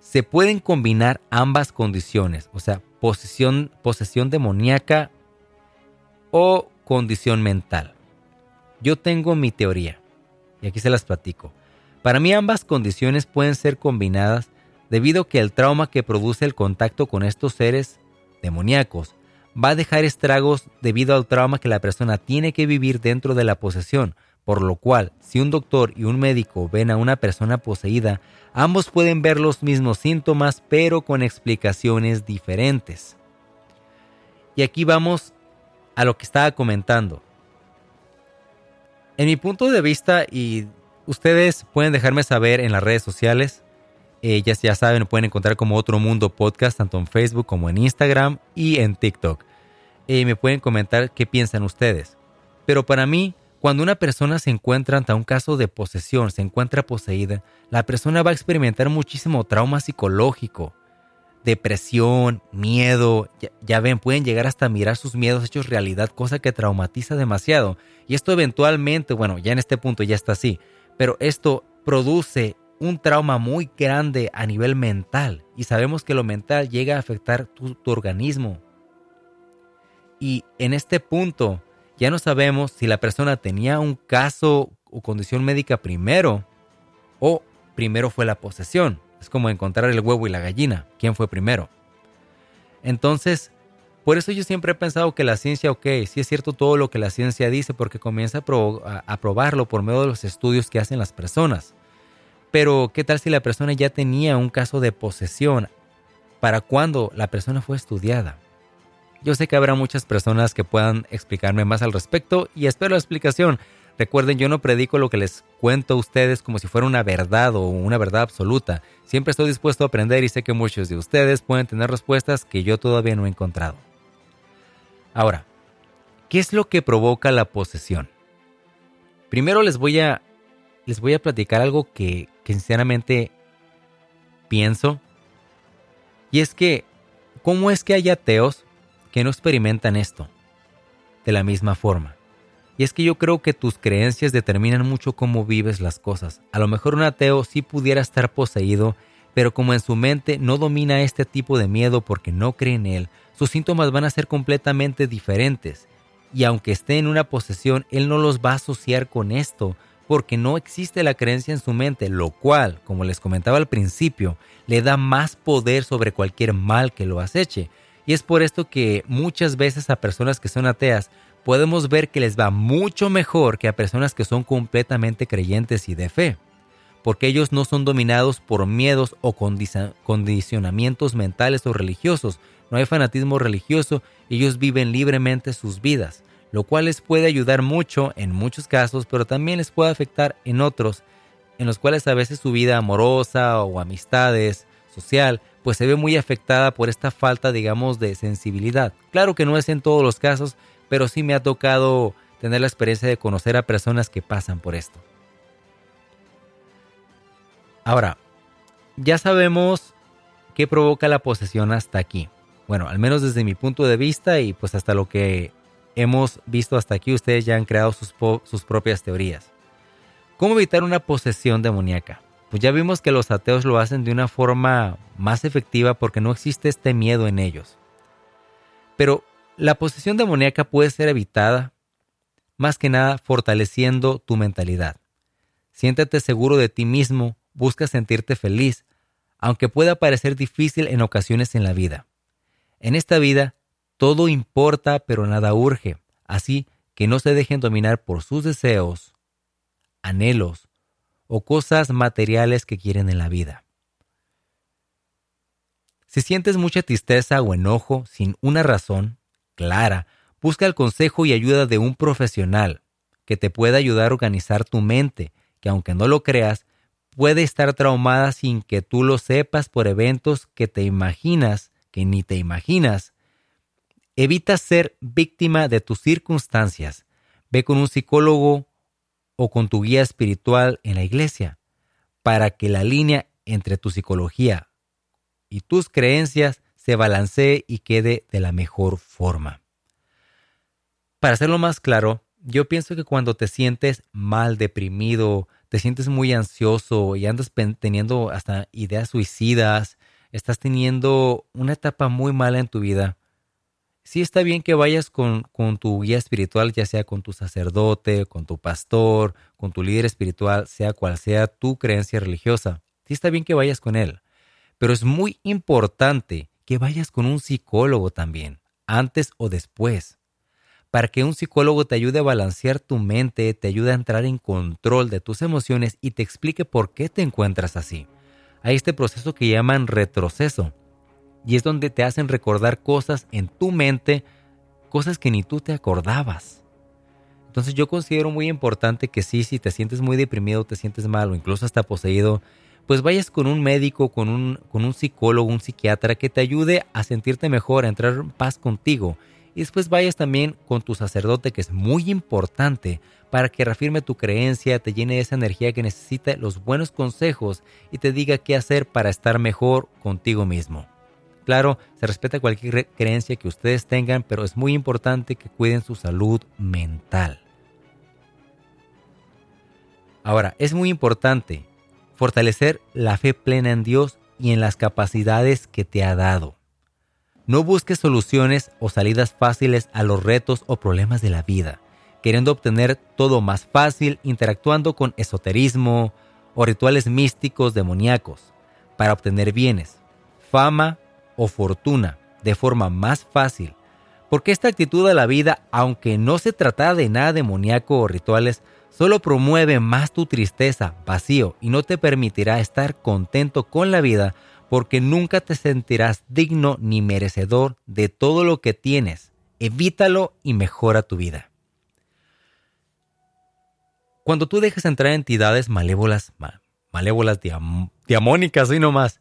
se pueden combinar ambas condiciones, o sea, posesión, posesión demoníaca o condición mental. Yo tengo mi teoría, y aquí se las platico. Para mí ambas condiciones pueden ser combinadas debido a que el trauma que produce el contacto con estos seres demoníacos va a dejar estragos debido al trauma que la persona tiene que vivir dentro de la posesión, por lo cual si un doctor y un médico ven a una persona poseída, ambos pueden ver los mismos síntomas pero con explicaciones diferentes. Y aquí vamos a lo que estaba comentando. En mi punto de vista, y ustedes pueden dejarme saber en las redes sociales, ellas ya saben, pueden encontrar como Otro Mundo Podcast, tanto en Facebook como en Instagram y en TikTok. Y me pueden comentar qué piensan ustedes. Pero para mí, cuando una persona se encuentra ante un caso de posesión, se encuentra poseída, la persona va a experimentar muchísimo trauma psicológico, depresión, miedo, ya, ven, pueden llegar hasta mirar sus miedos hechos realidad, cosa que traumatiza demasiado. Y esto eventualmente, bueno, ya en este punto ya está así, pero esto produce un trauma muy grande a nivel mental y sabemos que lo mental llega a afectar tu, organismo. Y en este punto ya no sabemos si la persona tenía un caso o condición médica primero o primero fue la posesión. Es como encontrar el huevo y la gallina. ¿Quién fue primero? Entonces, por eso yo siempre he pensado que la ciencia, ok, sí es cierto todo lo que la ciencia dice, porque comienza a, probarlo por medio de los estudios que hacen las personas. Pero, ¿qué tal si la persona ya tenía un caso de posesión para cuando la persona fue estudiada? Yo sé que habrá muchas personas que puedan explicarme más al respecto y espero la explicación. Recuerden, yo no predico lo que les cuento a ustedes como si fuera una verdad o una verdad absoluta. Siempre estoy dispuesto a aprender y sé que muchos de ustedes pueden tener respuestas que yo todavía no he encontrado. Ahora, ¿qué es lo que provoca la posesión? Primero les voy a, les voy a platicar algo que, sinceramente pienso. Y es que, ¿cómo es que hay ateos que no experimentan esto? De la misma forma. Y es que yo creo que tus creencias determinan mucho cómo vives las cosas. A lo mejor un ateo sí pudiera estar poseído, pero como en su mente no domina este tipo de miedo porque no cree en él, sus síntomas van a ser completamente diferentes. Y aunque esté en una posesión, él no los va a asociar con esto, porque no existe la creencia en su mente, lo cual, como les comentaba al principio, le da más poder sobre cualquier mal que lo aceche. Y es por esto que muchas veces a personas que son ateas podemos ver que les va mucho mejor que a personas que son completamente creyentes y de fe, porque ellos no son dominados por miedos o condicionamientos mentales o religiosos, no hay fanatismo religioso, ellos viven libremente sus vidas, lo cual les puede ayudar mucho en muchos casos, pero también les puede afectar en otros, en los cuales a veces su vida amorosa o amistades, social, pues se ve muy afectada por esta falta, digamos, de sensibilidad. Claro que no es en todos los casos, pero sí me ha tocado tener la experiencia de conocer a personas que pasan por esto. Ahora, ya sabemos qué provoca la posesión hasta aquí. Bueno, al menos desde mi punto de vista y pues hasta lo que hemos visto hasta aquí, ustedes ya han creado sus, sus propias teorías. ¿Cómo evitar una posesión demoníaca? Pues ya vimos que los ateos lo hacen de una forma más efectiva porque no existe este miedo en ellos. Pero la posesión demoníaca puede ser evitada más que nada fortaleciendo tu mentalidad. Siéntate seguro de ti mismo, busca sentirte feliz, aunque pueda parecer difícil en ocasiones en la vida. En esta vida, todo importa pero nada urge, así que no se dejen dominar por sus deseos, anhelos o cosas materiales que quieren en la vida. Si sientes mucha tristeza o enojo sin una razón clara, busca el consejo y ayuda de un profesional que te pueda ayudar a organizar tu mente, que aunque no lo creas, puede estar traumada sin que tú lo sepas por eventos que te imaginas, que ni te imaginas. Evita ser víctima de tus circunstancias. Ve con un psicólogo o con tu guía espiritual en la iglesia para que la línea entre tu psicología y tus creencias se balancee y quede de la mejor forma. Para hacerlo más claro, yo pienso que cuando te sientes mal, deprimido, te sientes muy ansioso y andas teniendo hasta ideas suicidas, estás teniendo una etapa muy mala en tu vida, sí está bien que vayas con, con, tu guía espiritual, ya sea con tu sacerdote, con tu pastor, con tu líder espiritual, sea cual sea tu creencia religiosa. Sí está bien que vayas con él. Pero es muy importante que vayas con un psicólogo también, antes o después para que un psicólogo te ayude a balancear tu mente, te ayude a entrar en control de tus emociones y te explique por qué te encuentras así. Hay este proceso que llaman retroceso y es donde te hacen recordar cosas en tu mente, cosas que ni tú te acordabas. Entonces yo considero muy importante que sí, si te sientes muy deprimido, te sientes mal o incluso hasta poseído, pues vayas con un médico, con un, con un psicólogo, un psiquiatra que te ayude a sentirte mejor, a entrar en paz contigo y después vayas también con tu sacerdote, que es muy importante para que reafirme tu creencia, te llene de esa energía que necesita, los buenos consejos y te diga qué hacer para estar mejor contigo mismo. Claro, se respeta cualquier creencia que ustedes tengan, pero es muy importante que cuiden su salud mental. Ahora, es muy importante fortalecer la fe plena en Dios y en las capacidades que te ha dado. No busques soluciones o salidas fáciles a los retos o problemas de la vida, queriendo obtener todo más fácil interactuando con esoterismo o rituales místicos demoníacos para obtener bienes, fama o fortuna de forma más fácil. Porque esta actitud a la vida, aunque no se trata de nada demoníaco o rituales, solo promueve más tu tristeza, vacío y no te permitirá estar contento con la vida porque nunca te sentirás digno ni merecedor de todo lo que tienes. Evítalo y mejora tu vida. Cuando tú dejas entrar entidades malévolas, malévolas diamónicas y no más,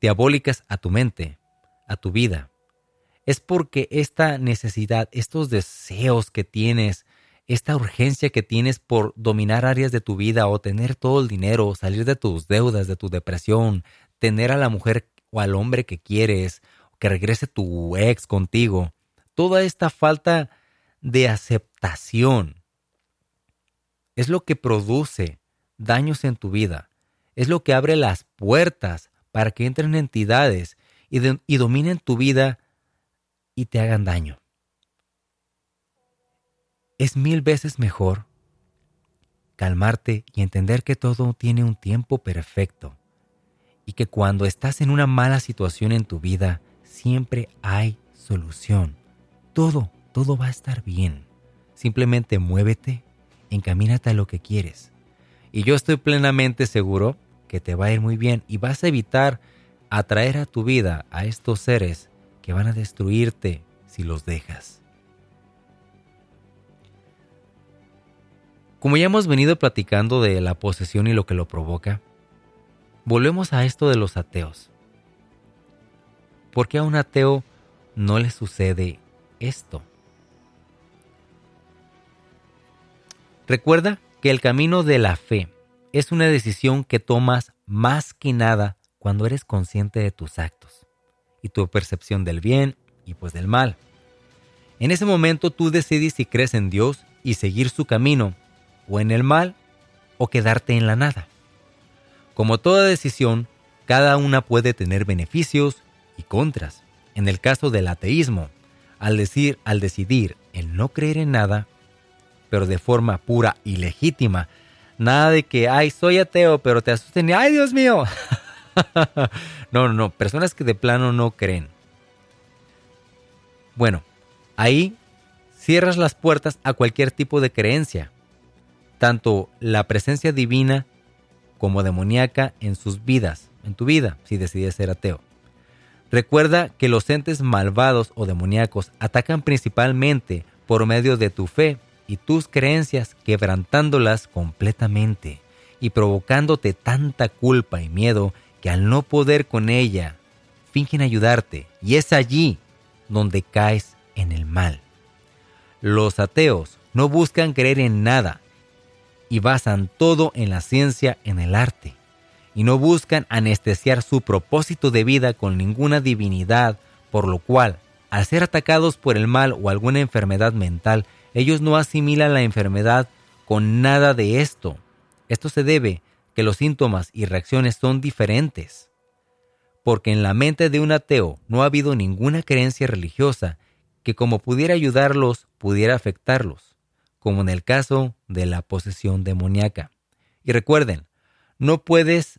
diabólicas a tu mente, a tu vida, es porque esta necesidad, estos deseos que tienes, esta urgencia que tienes por dominar áreas de tu vida o tener todo el dinero, salir de tus deudas, de tu depresión, tener a la mujer o al hombre que quieres, que regrese tu ex contigo, toda esta falta de aceptación es lo que produce daños en tu vida, es lo que abre las puertas para que entren entidades y, dominen tu vida y te hagan daño. Es mil veces mejor calmarte y entender que todo tiene un tiempo perfecto y que cuando estás en una mala situación en tu vida, siempre hay solución. Todo, todo va a estar bien. Simplemente muévete, encamínate a lo que quieres. Y yo estoy plenamente seguro que te va a ir muy bien y vas a evitar atraer a tu vida a estos seres que van a destruirte si los dejas. Como ya hemos venido platicando de la posesión y lo que lo provoca, Volvemos a esto de los ateos. ¿Por qué a un ateo no le sucede esto? Recuerda que el camino de la fe es una decisión que tomas más que nada cuando eres consciente de tus actos y tu percepción del bien y pues del mal. En ese momento tú decides si crees en Dios y seguir su camino, o en el mal, o quedarte en la nada. Como toda decisión, cada una puede tener beneficios y contras. En el caso del ateísmo, al decir, al decidir el no creer en nada, pero de forma pura y legítima, nada de que, ay, soy ateo, pero te asusten, ay, Dios mío. no, no, no, personas que de plano no creen. Bueno, ahí cierras las puertas a cualquier tipo de creencia, tanto la presencia divina como demoníaca en sus vidas, en tu vida, si decides ser ateo. Recuerda que los entes malvados o demoníacos atacan principalmente por medio de tu fe y tus creencias, quebrantándolas completamente y provocándote tanta culpa y miedo que al no poder con ella, fingen ayudarte y es allí donde caes en el mal. Los ateos no buscan creer en nada y basan todo en la ciencia, en el arte, y no buscan anestesiar su propósito de vida con ninguna divinidad, por lo cual, al ser atacados por el mal o alguna enfermedad mental, ellos no asimilan la enfermedad con nada de esto. Esto se debe que los síntomas y reacciones son diferentes. Porque en la mente de un ateo no ha habido ninguna creencia religiosa que como pudiera ayudarlos, pudiera afectarlos, como en el caso de la posesión demoníaca. Y recuerden, no puedes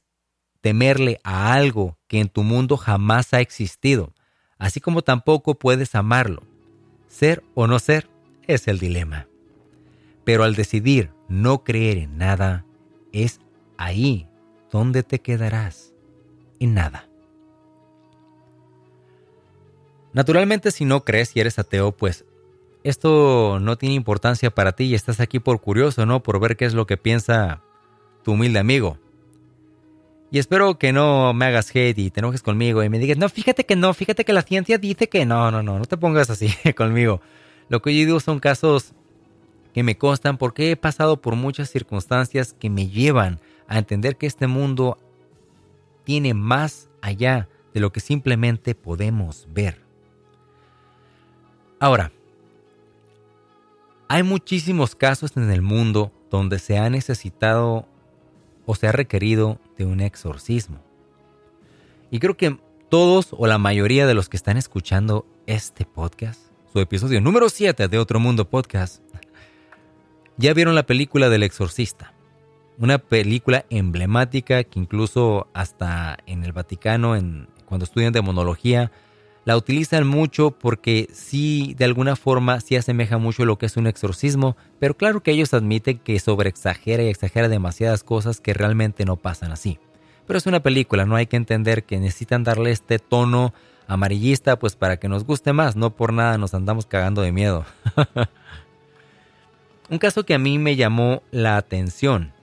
temerle a algo que en tu mundo jamás ha existido, así como tampoco puedes amarlo. Ser o no ser es el dilema. Pero al decidir no creer en nada, es ahí donde te quedarás, en nada. Naturalmente si no crees y eres ateo, pues esto no tiene importancia para ti y estás aquí por curioso, ¿no? Por ver qué es lo que piensa tu humilde amigo. Y espero que no me hagas hate y te enojes conmigo y me digas, no, fíjate que no, fíjate que la ciencia dice que no, no, no, no te pongas así conmigo. Lo que yo digo son casos que me constan porque he pasado por muchas circunstancias que me llevan a entender que este mundo tiene más allá de lo que simplemente podemos ver. Ahora, hay muchísimos casos en el mundo donde se ha necesitado o se ha requerido de un exorcismo. Y creo que todos o la mayoría de los que están escuchando este podcast su episodio número 7 de Otro Mundo Podcast, ya vieron la película del exorcista. Una película emblemática que incluso hasta en el Vaticano, cuando estudian demonología, la utilizan mucho porque sí, de alguna forma, sí asemeja mucho lo que es un exorcismo, pero claro que ellos admiten que sobreexagera y exagera demasiadas cosas que realmente no pasan así. Pero es una película, no hay que entender que necesitan darle este tono amarillista, pues para que nos guste más, no por nada nos andamos cagando de miedo. un caso que a mí me llamó la atención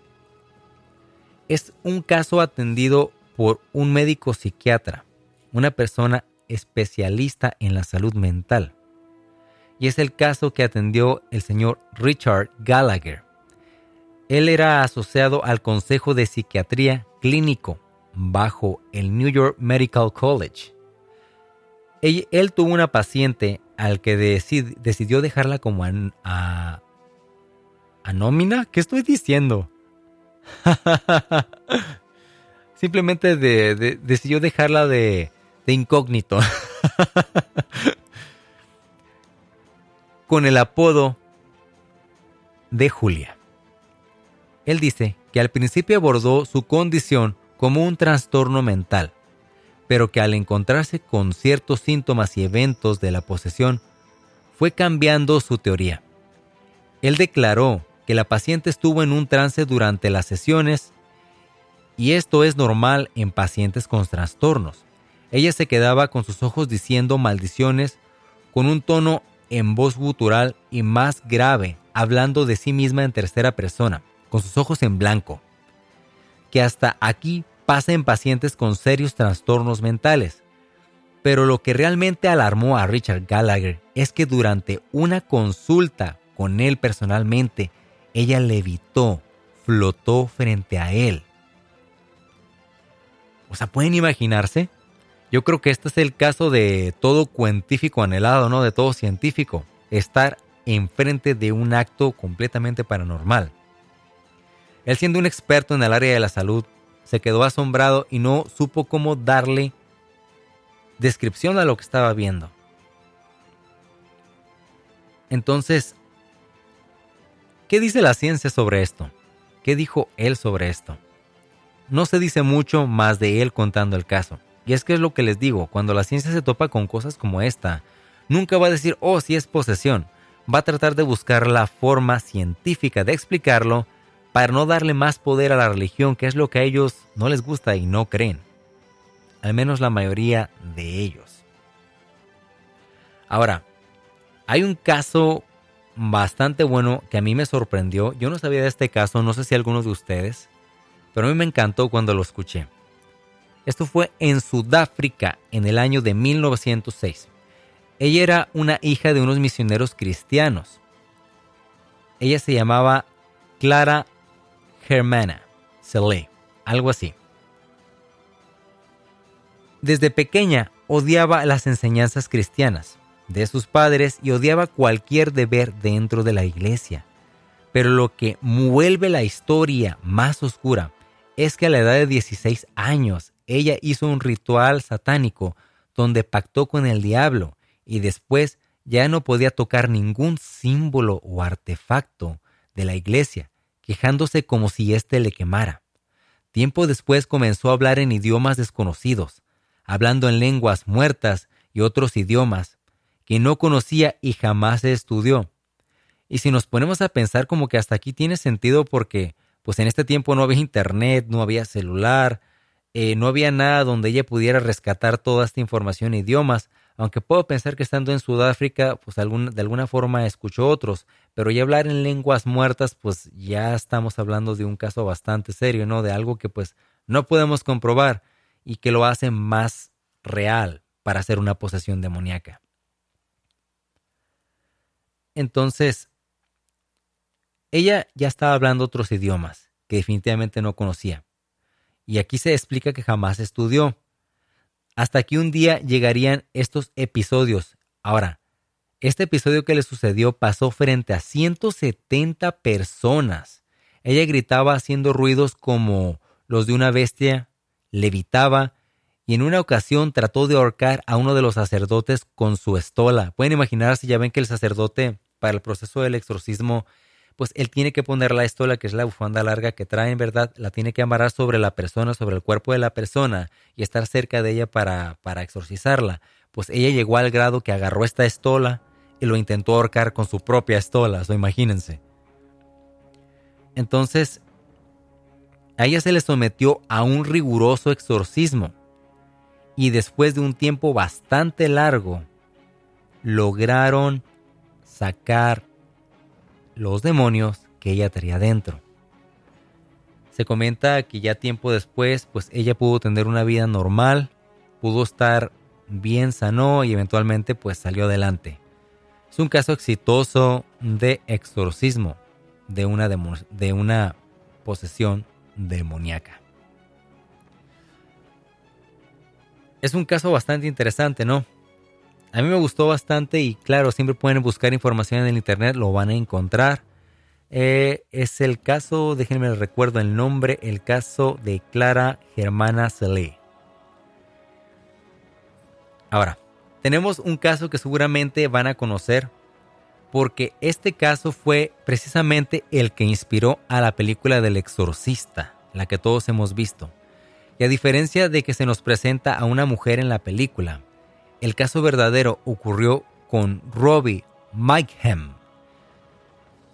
es un caso atendido por un médico psiquiatra, una persona especialista en la salud mental. Y es el caso que atendió el señor Richard Gallagher. Él era asociado al Consejo de Psiquiatría Clínico bajo el New York Medical College él, tuvo una paciente al que decidió dejarla como a, a, nómina. ¿Qué estoy diciendo? Simplemente decidió dejarla de, de incógnito. Con el apodo de Julia. Él dice que al principio abordó su condición como un trastorno mental pero que al encontrarse con ciertos síntomas y eventos de la posesión, fue cambiando su teoría. Él declaró que la paciente estuvo en un trance durante las sesiones y esto es normal en pacientes con trastornos. Ella se quedaba con sus ojos diciendo maldiciones con un tono en voz gutural y más grave, hablando de sí misma en tercera persona, con sus ojos en blanco. Que hasta aquí pasa en pacientes con serios trastornos mentales. Pero lo que realmente alarmó a Richard Gallagher es que durante una consulta con él personalmente, ella levitó, flotó frente a él. O sea, ¿pueden imaginarse? Yo creo que este es el caso de todo cuentífico anhelado, ¿no? De todo científico. Estar enfrente de un acto completamente paranormal. Él siendo un experto en el área de la salud, se quedó asombrado y no supo cómo darle descripción a lo que estaba viendo. Entonces, ¿qué dice la ciencia sobre esto? ¿Qué dijo él sobre esto? No se dice mucho más de él contando el caso. Y es que es lo que les digo, cuando la ciencia se topa con cosas como esta, nunca va a decir, oh, si es posesión. Va a tratar de buscar la forma científica de explicarlo para no darle más poder a la religión, que es lo que a ellos no les gusta y no creen. al menos la mayoría de ellos. Ahora, hay un caso bastante bueno que a mí me sorprendió. Yo no sabía de este caso, no sé si algunos de ustedes, pero a mí me encantó cuando lo escuché. Esto fue en Sudáfrica en el año de 1906. Ella era una hija de unos misioneros cristianos. Ella se llamaba Clara Germana Sele, algo así. Desde pequeña odiaba las enseñanzas cristianas de sus padres y odiaba cualquier deber dentro de la iglesia. Pero lo que vuelve la historia más oscura es que a la edad de 16 años ella hizo un ritual satánico donde pactó con el diablo y después ya no podía tocar ningún símbolo o artefacto de la iglesia, quejándose como si éste le quemara. Tiempo después comenzó a hablar en idiomas desconocidos, hablando en lenguas muertas y otros idiomas que no conocía y jamás estudió. Y si nos ponemos a pensar como que hasta aquí tiene sentido porque pues en este tiempo no había internet, no había celular, eh, no había nada donde ella pudiera rescatar toda esta información en idiomas, aunque puedo pensar que estando en Sudáfrica, pues de alguna forma escuchó otros, pero ya hablar en lenguas muertas, pues ya estamos hablando de un caso bastante serio, ¿no? De algo que pues no podemos comprobar y que lo hace más real para hacer una posesión demoníaca. Entonces, ella ya estaba hablando otros idiomas que definitivamente no conocía. Y aquí se explica que jamás estudió. Hasta que un día llegarían estos episodios. Ahora, este episodio que le sucedió pasó frente a 170 personas. Ella gritaba haciendo ruidos como los de una bestia, levitaba y en una ocasión trató de ahorcar a uno de los sacerdotes con su estola. Pueden imaginarse, ya ven que el sacerdote para el proceso del exorcismo pues él tiene que poner la estola, que es la bufanda larga que trae en verdad, la tiene que amarrar sobre la persona, sobre el cuerpo de la persona y estar cerca de ella para, para exorcizarla. Pues ella llegó al grado que agarró esta estola y lo intentó ahorcar con su propia estola, eso imagínense. Entonces, a ella se le sometió a un riguroso exorcismo y después de un tiempo bastante largo, lograron sacar los demonios que ella tenía dentro. Se comenta que ya tiempo después, pues ella pudo tener una vida normal, pudo estar bien sano y eventualmente pues salió adelante. Es un caso exitoso de exorcismo de una, de una posesión demoníaca. Es un caso bastante interesante, ¿no? A mí me gustó bastante y claro, siempre pueden buscar información en el internet, lo van a encontrar. Eh, es el caso, déjenme recuerdo el nombre, el caso de Clara Germana Celé. Ahora, tenemos un caso que seguramente van a conocer porque este caso fue precisamente el que inspiró a la película del exorcista, la que todos hemos visto. Y a diferencia de que se nos presenta a una mujer en la película, el caso verdadero ocurrió con Robbie Mikehem.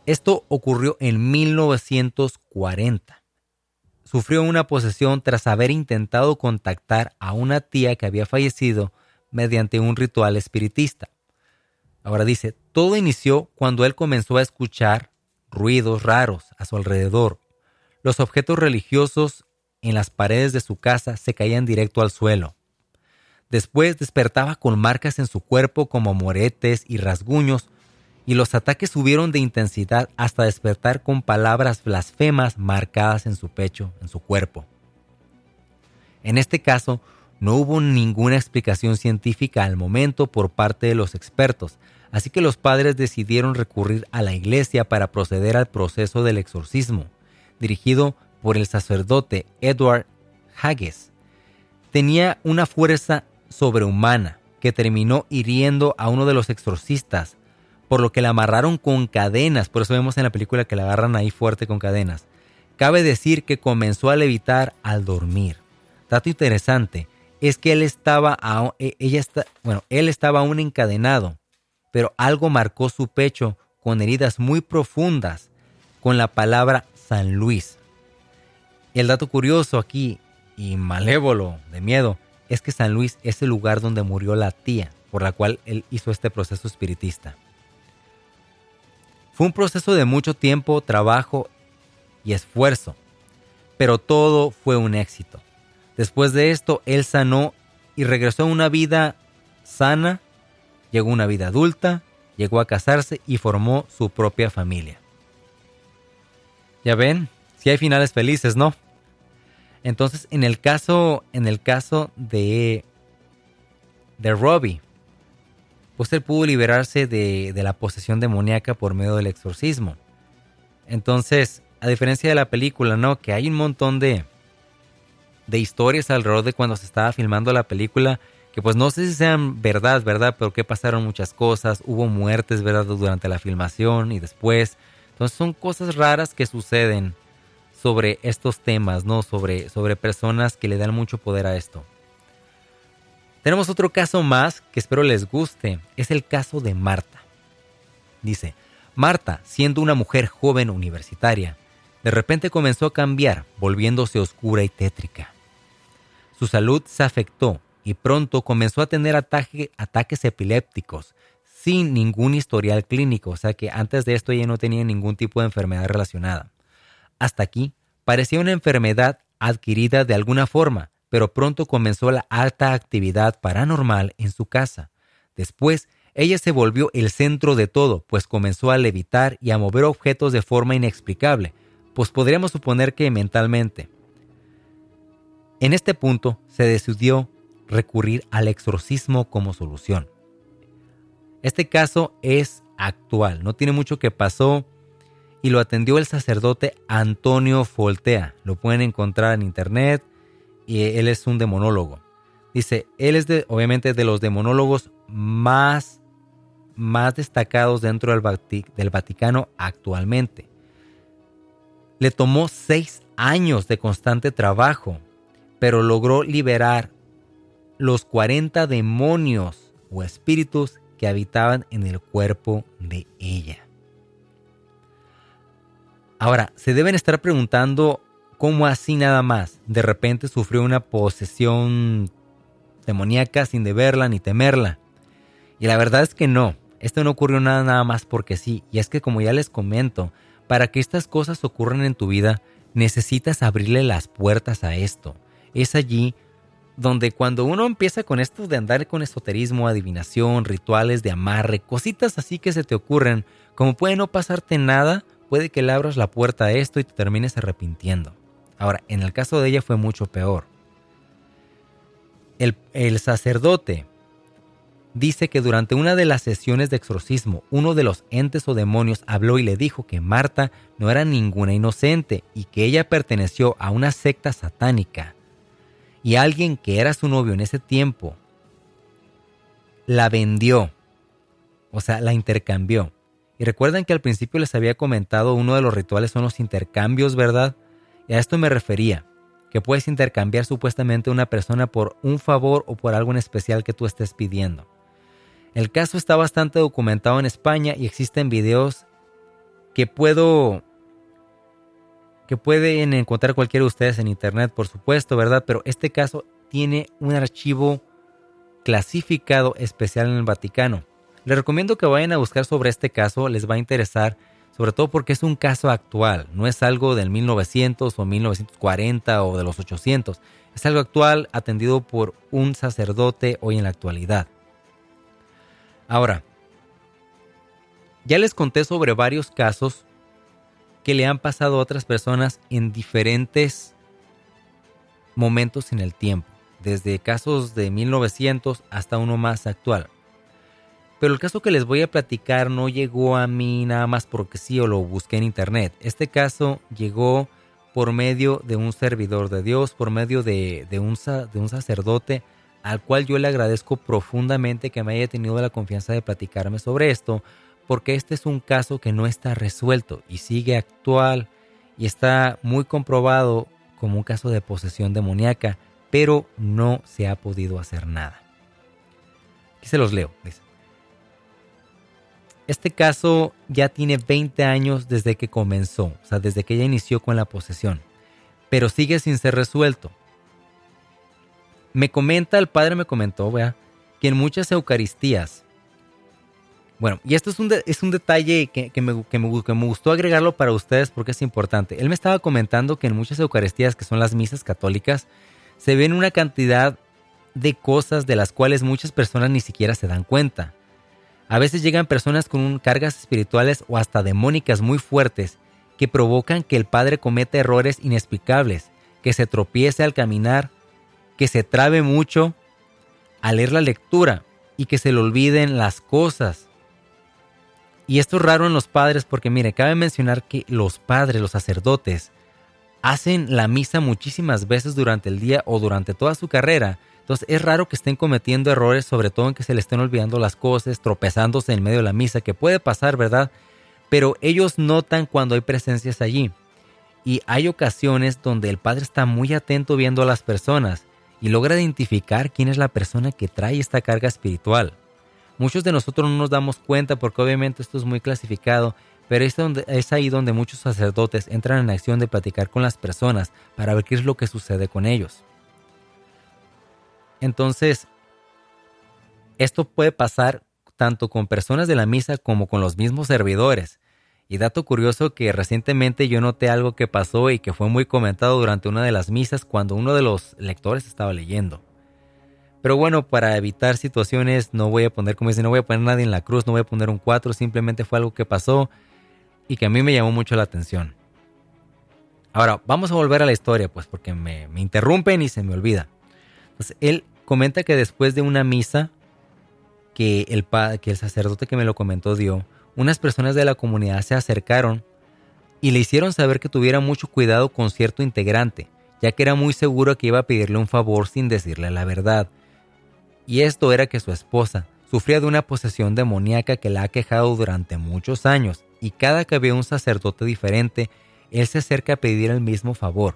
Esto ocurrió en 1940. Sufrió una posesión tras haber intentado contactar a una tía que había fallecido mediante un ritual espiritista. Ahora dice, todo inició cuando él comenzó a escuchar ruidos raros a su alrededor. Los objetos religiosos en las paredes de su casa se caían directo al suelo. Después despertaba con marcas en su cuerpo como moretes y rasguños, y los ataques subieron de intensidad hasta despertar con palabras blasfemas marcadas en su pecho, en su cuerpo. En este caso, no hubo ninguna explicación científica al momento por parte de los expertos, así que los padres decidieron recurrir a la iglesia para proceder al proceso del exorcismo, dirigido por el sacerdote Edward Haggis. Tenía una fuerza sobrehumana que terminó hiriendo a uno de los exorcistas, por lo que la amarraron con cadenas, por eso vemos en la película que la agarran ahí fuerte con cadenas. Cabe decir que comenzó a levitar al dormir. Dato interesante es que él estaba, e, ella bueno, él estaba aún encadenado, pero algo marcó su pecho con heridas muy profundas con la palabra San Luis. El dato curioso aquí y malévolo de miedo es que San Luis es el lugar donde murió la tía, por la cual él hizo este proceso espiritista. Fue un proceso de mucho tiempo, trabajo y esfuerzo, pero todo fue un éxito. Después de esto, él sanó y regresó a una vida sana, llegó a una vida adulta, llegó a casarse y formó su propia familia. Ya ven, si hay finales felices, ¿no? Entonces, en el caso, en el caso de, de Robbie, pues él pudo liberarse de, de la posesión demoníaca por medio del exorcismo. Entonces, a diferencia de la película, ¿no? Que hay un montón de, de historias alrededor de cuando se estaba filmando la película, que pues no sé si sean verdad, ¿verdad? Pero que pasaron muchas cosas, hubo muertes, ¿verdad? Durante la filmación y después. Entonces son cosas raras que suceden sobre estos temas, ¿no? Sobre, sobre personas que le dan mucho poder a esto. Tenemos otro caso más que espero les guste. Es el caso de Marta. Dice, Marta, siendo una mujer joven universitaria, de repente comenzó a cambiar, volviéndose oscura y tétrica. Su salud se afectó y pronto comenzó a tener ataques epilépticos, sin ningún historial clínico, o sea que antes de esto ella no tenía ningún tipo de enfermedad relacionada. Hasta aquí parecía una enfermedad adquirida de alguna forma, pero pronto comenzó la alta actividad paranormal en su casa. Después, ella se volvió el centro de todo, pues comenzó a levitar y a mover objetos de forma inexplicable, pues podríamos suponer que mentalmente. En este punto se decidió recurrir al exorcismo como solución. Este caso es actual, no tiene mucho que pasó y lo atendió el sacerdote Antonio Foltea. Lo pueden encontrar en internet y él es un demonólogo. Dice, él es de, obviamente de los demonólogos más, más destacados dentro del, del Vaticano actualmente. Le tomó seis años de constante trabajo, pero logró liberar los 40 demonios o espíritus que habitaban en el cuerpo de ella. Ahora, se deben estar preguntando cómo así nada más. De repente sufrió una posesión demoníaca sin deberla ni temerla. Y la verdad es que no. Esto no ocurrió nada, nada más porque sí. Y es que como ya les comento, para que estas cosas ocurran en tu vida, necesitas abrirle las puertas a esto. Es allí donde cuando uno empieza con esto de andar con esoterismo, adivinación, rituales de amarre, cositas así que se te ocurren, como puede no pasarte nada, puede que le abras la puerta a esto y te termines arrepintiendo. Ahora, en el caso de ella fue mucho peor. El, el sacerdote dice que durante una de las sesiones de exorcismo, uno de los entes o demonios habló y le dijo que Marta no era ninguna inocente y que ella perteneció a una secta satánica y alguien que era su novio en ese tiempo la vendió, o sea, la intercambió. Y recuerden que al principio les había comentado uno de los rituales son los intercambios, ¿verdad? Y a esto me refería, que puedes intercambiar supuestamente una persona por un favor o por algo en especial que tú estés pidiendo. El caso está bastante documentado en España y existen videos que puedo que pueden encontrar cualquiera de ustedes en internet, por supuesto, ¿verdad? Pero este caso tiene un archivo clasificado especial en el Vaticano. Les recomiendo que vayan a buscar sobre este caso, les va a interesar, sobre todo porque es un caso actual, no es algo del 1900 o 1940 o de los 800, es algo actual atendido por un sacerdote hoy en la actualidad. Ahora, ya les conté sobre varios casos que le han pasado a otras personas en diferentes momentos en el tiempo, desde casos de 1900 hasta uno más actual. Pero el caso que les voy a platicar no llegó a mí nada más porque sí o lo busqué en internet. Este caso llegó por medio de un servidor de Dios, por medio de, un, de un sacerdote al cual yo le agradezco profundamente que me haya tenido la confianza de platicarme sobre esto, porque este es un caso que no está resuelto y sigue actual y está muy comprobado como un caso de posesión demoníaca, pero no se ha podido hacer nada. Aquí se los leo. Este caso ya tiene 20 años desde que comenzó, o sea, desde que ella inició con la posesión, pero sigue sin ser resuelto. me comenta, el padre me comentó, vea, que en muchas Eucaristías, bueno, y esto es un, es un detalle que, me, que, me, que, me, gustó agregarlo para ustedes porque es importante. Él me estaba comentando que en muchas Eucaristías, que son las misas católicas, se ven una cantidad de cosas de las cuales muchas personas ni siquiera se dan cuenta. A veces llegan personas con cargas espirituales o hasta demónicas muy fuertes que provocan que el Padre cometa errores inexplicables, que se tropiece al caminar, que se trabe mucho al leer la lectura y que se le olviden las cosas. Y esto es raro en los padres porque, mire, cabe mencionar que los padres, los sacerdotes, hacen la misa muchísimas veces durante el día o durante toda su carrera. Entonces es raro que estén cometiendo errores, sobre todo en que se le estén olvidando las cosas, tropezándose en medio de la misa, que puede pasar, ¿verdad? Pero ellos notan cuando hay presencias allí. Y hay ocasiones donde el padre está muy atento viendo a las personas y logra identificar quién es la persona que trae esta carga espiritual. Muchos de nosotros no nos damos cuenta porque obviamente esto es muy clasificado, pero es, donde, es ahí donde muchos sacerdotes entran en acción de platicar con las personas para ver qué es lo que sucede con ellos. Entonces, esto puede pasar tanto con personas de la misa como con los mismos servidores. Y dato curioso que recientemente yo noté algo que pasó y que fue muy comentado durante una de las misas cuando uno de los lectores estaba leyendo. Pero bueno, para evitar situaciones, no voy a poner, como dice, no voy a poner nadie en la cruz, no voy a poner un 4, simplemente fue algo que pasó y que a mí me llamó mucho la atención. Ahora, vamos a volver a la historia, pues, porque me, interrumpen y se me olvida. Entonces, él comenta que después de una misa que el, que el sacerdote que me lo comentó dio, unas personas de la comunidad se acercaron y le hicieron saber que tuviera mucho cuidado con cierto integrante, ya que era muy seguro que iba a pedirle un favor sin decirle la verdad y esto era que su esposa sufría de una posesión demoníaca que la ha quejado durante muchos años, y cada que ve un sacerdote diferente, él se acerca a pedir el mismo favor.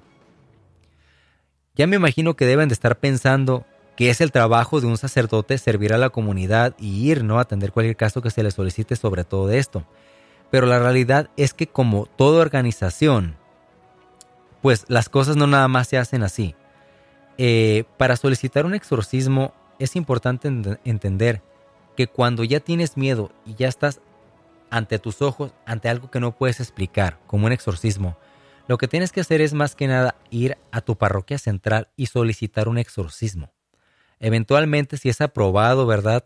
Ya me imagino que deben de estar pensando que es el trabajo de un sacerdote servir a la comunidad y ir, ¿no? Atender cualquier caso que se le solicite sobre todo esto. Pero la realidad es que como toda organización, pues las cosas no nada más se hacen así. Eh, para solicitar un exorcismo es importante entender que cuando ya tienes miedo y ya estás ante tus ojos, ante algo que no puedes explicar, como un exorcismo, lo que tienes que hacer es más que nada ir a tu parroquia central y solicitar un exorcismo. Eventualmente, si es aprobado, ¿verdad?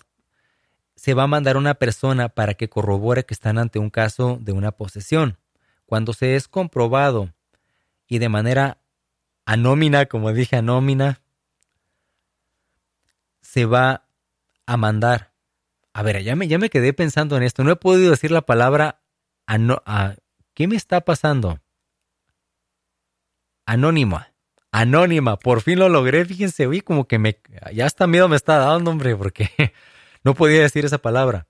Se va a mandar una persona para que corrobore que están ante un caso de una posesión. Cuando se es comprobado y de manera anómina, como dije, anómina, se va a mandar. A ver, ya me, ya me quedé pensando en esto. No he podido decir la palabra a, ¿Qué me está pasando? Anónima. Anónima. Por fin lo logré. Fíjense, vi como que me... Ya hasta miedo me está dando, hombre, porque no podía decir esa palabra.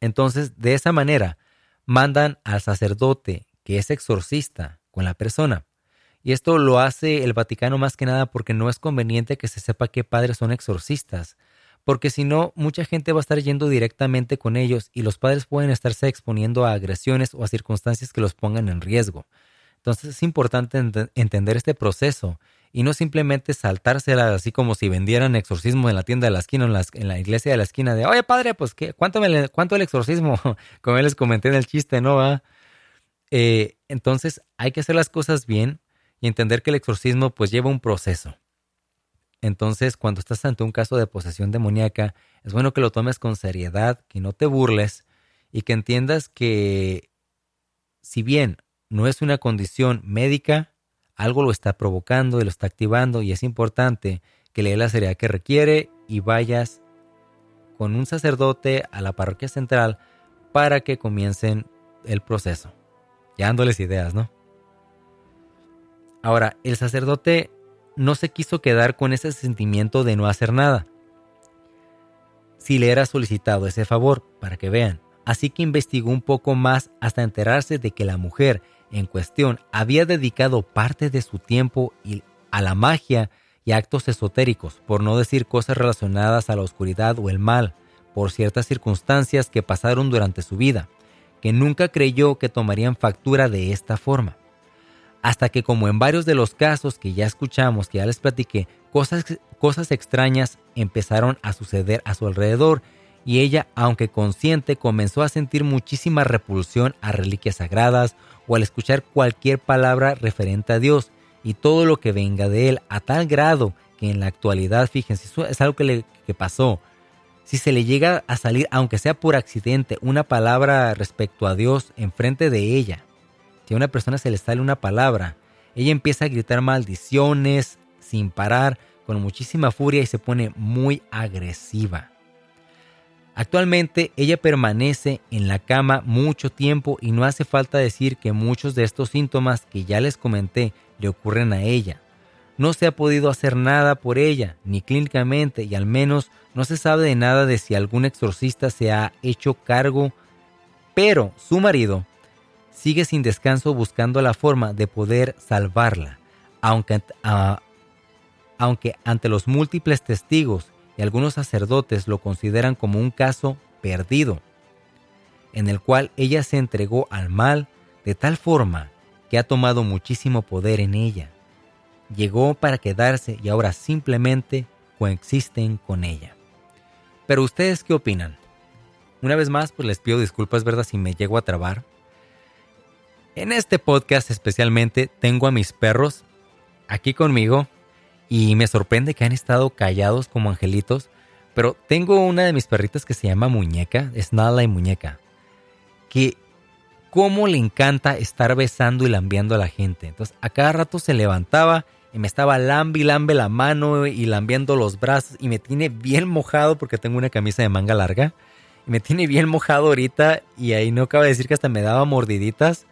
Entonces, de esa manera, mandan al sacerdote, que es exorcista, con la persona. Y esto lo hace el Vaticano más que nada porque no es conveniente que se sepa qué padres son exorcistas, porque si no, mucha gente va a estar yendo directamente con ellos y los padres pueden estarse exponiendo a agresiones o a circunstancias que los pongan en riesgo. Entonces es importante entender este proceso y no simplemente saltársela así como si vendieran exorcismo en la tienda de la esquina o en, la iglesia de la esquina de, oye padre, pues ¿qué? ¿cuánto, cuánto el exorcismo? como les comenté en el chiste, ¿no? eh, entonces hay que hacer las cosas bien y entender que el exorcismo pues lleva un proceso. Entonces, cuando estás ante un caso de posesión demoníaca, es bueno que lo tomes con seriedad, que no te burles y que entiendas que si bien no es una condición médica, algo lo está provocando y lo está activando y es importante que le dé la seriedad que requiere y vayas con un sacerdote a la parroquia central para que comiencen el proceso. Ya dándoles ideas, ¿no? Ahora, el sacerdote no se quiso quedar con ese sentimiento de no hacer nada. Si le era solicitado ese favor, para que vean. Así que investigó un poco más hasta enterarse de que la mujer en cuestión había dedicado parte de su tiempo a la magia y actos esotéricos, por no decir cosas relacionadas a la oscuridad o el mal, por ciertas circunstancias que pasaron durante su vida, que nunca creyó que tomarían factura de esta forma. hasta que como en varios de los casos que ya escuchamos, que ya les platiqué, cosas, cosas extrañas empezaron a suceder a su alrededor y ella, aunque consciente, comenzó a sentir muchísima repulsión a reliquias sagradas o al escuchar cualquier palabra referente a Dios y todo lo que venga de Él, a tal grado que en la actualidad, fíjense, eso es algo que le que pasó. Si se le llega a salir, aunque sea por accidente, una palabra respecto a Dios enfrente de ella, si a una persona se le sale una palabra, ella empieza a gritar maldiciones sin parar, con muchísima furia y se pone muy agresiva. Actualmente ella permanece en la cama mucho tiempo y no hace falta decir que muchos de estos síntomas que ya les comenté le ocurren a ella. No se ha podido hacer nada por ella, ni clínicamente, y al menos no se sabe de nada de si algún exorcista se ha hecho cargo, pero su marido sigue sin descanso buscando la forma de poder salvarla, aunque, aunque ante los múltiples testigos y algunos sacerdotes lo consideran como un caso perdido, en el cual ella se entregó al mal de tal forma que ha tomado muchísimo poder en ella. Llegó para quedarse y ahora simplemente coexisten con ella. Pero ustedes qué opinan? Una vez más, pues les pido disculpas, ¿verdad? Si me llego a trabar. En este podcast especialmente tengo a mis perros aquí conmigo y me sorprende que han estado callados como angelitos, pero tengo una de mis perritas que se llama Muñeca, es Nala y Muñeca, que cómo le encanta estar besando y lambiando a la gente. Entonces a cada rato se levantaba y me estaba lambi lambe la mano y lambiendo los brazos y me tiene bien mojado porque tengo una camisa de manga larga y me tiene bien mojado ahorita y ahí no acaba de decir que hasta me daba mordiditas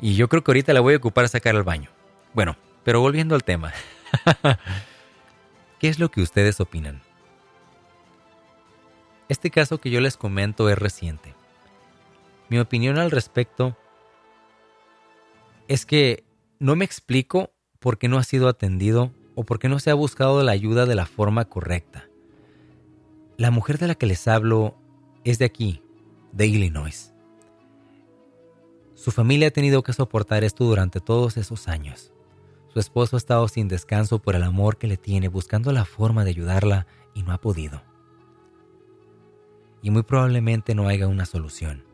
y yo creo que ahorita la voy a ocupar a sacar al baño. Bueno, pero volviendo al tema. ¿Qué es lo que ustedes opinan? Este caso que yo les comento es reciente. Mi opinión al respecto es que no me explico por qué no ha sido atendido o por qué no se ha buscado la ayuda de la forma correcta. La mujer de la que les hablo es de aquí, de Illinois. Su familia ha tenido que soportar esto durante todos esos años. Su esposo ha estado sin descanso por el amor que le tiene, buscando la forma de ayudarla y no ha podido. Y muy probablemente no haya una solución.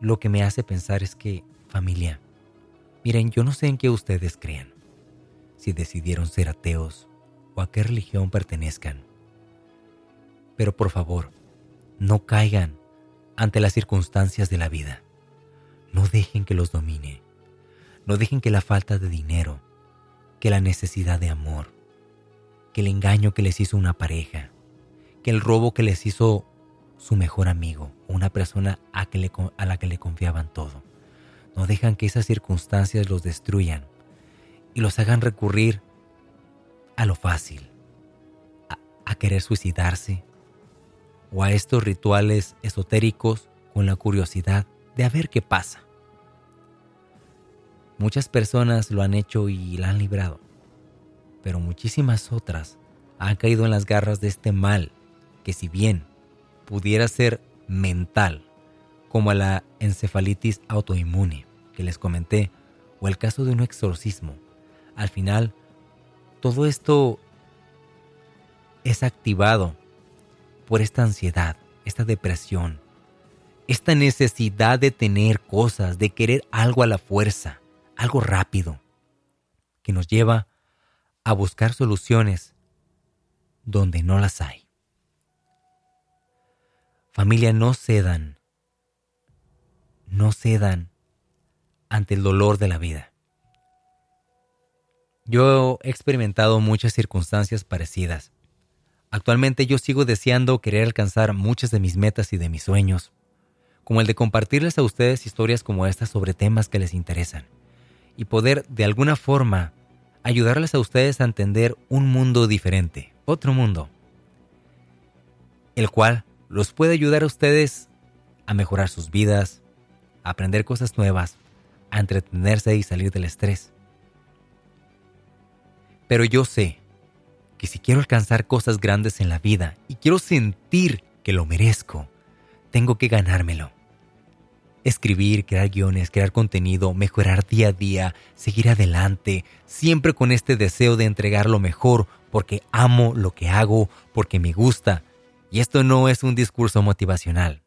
Lo que me hace pensar es que, familia, miren, yo no sé en qué ustedes crean, si decidieron ser ateos o a qué religión pertenezcan. Pero por favor, no caigan ante las circunstancias de la vida. No dejen que los domine. No dejen que la falta de dinero, que la necesidad de amor, que el engaño que les hizo una pareja, que el robo que les hizo su mejor amigo, una persona a, la que le confiaban todo. No dejan que esas circunstancias los destruyan y los hagan recurrir a lo fácil, a querer suicidarse o a estos rituales esotéricos con la curiosidad de a ver qué pasa. Muchas personas lo han hecho y la han librado, pero muchísimas otras han caído en las garras de este mal que si bien pudiera ser mental, como la encefalitis autoinmune que les comenté, o el caso de un exorcismo, al final todo esto es activado por esta ansiedad, esta depresión, esta necesidad de tener cosas, de querer algo a la fuerza, algo rápido, que nos lleva a buscar soluciones donde no las hay. Familia, no cedan, no cedan ante el dolor de la vida. Yo he experimentado muchas circunstancias parecidas. Actualmente yo sigo deseando querer alcanzar muchas de mis metas y de mis sueños, como el de compartirles a ustedes historias como estas sobre temas que les interesan y poder de alguna forma ayudarles a ustedes a entender un mundo diferente, otro mundo, el cual los puede ayudar a ustedes a mejorar sus vidas, a aprender cosas nuevas, a entretenerse y salir del estrés. Pero yo sé que si quiero alcanzar cosas grandes en la vida y quiero sentir que lo merezco, tengo que ganármelo escribir, crear guiones, crear contenido, mejorar día a día, seguir adelante, siempre con este deseo de entregar lo mejor porque amo lo que hago, porque me gusta. Y esto no es un discurso motivacional,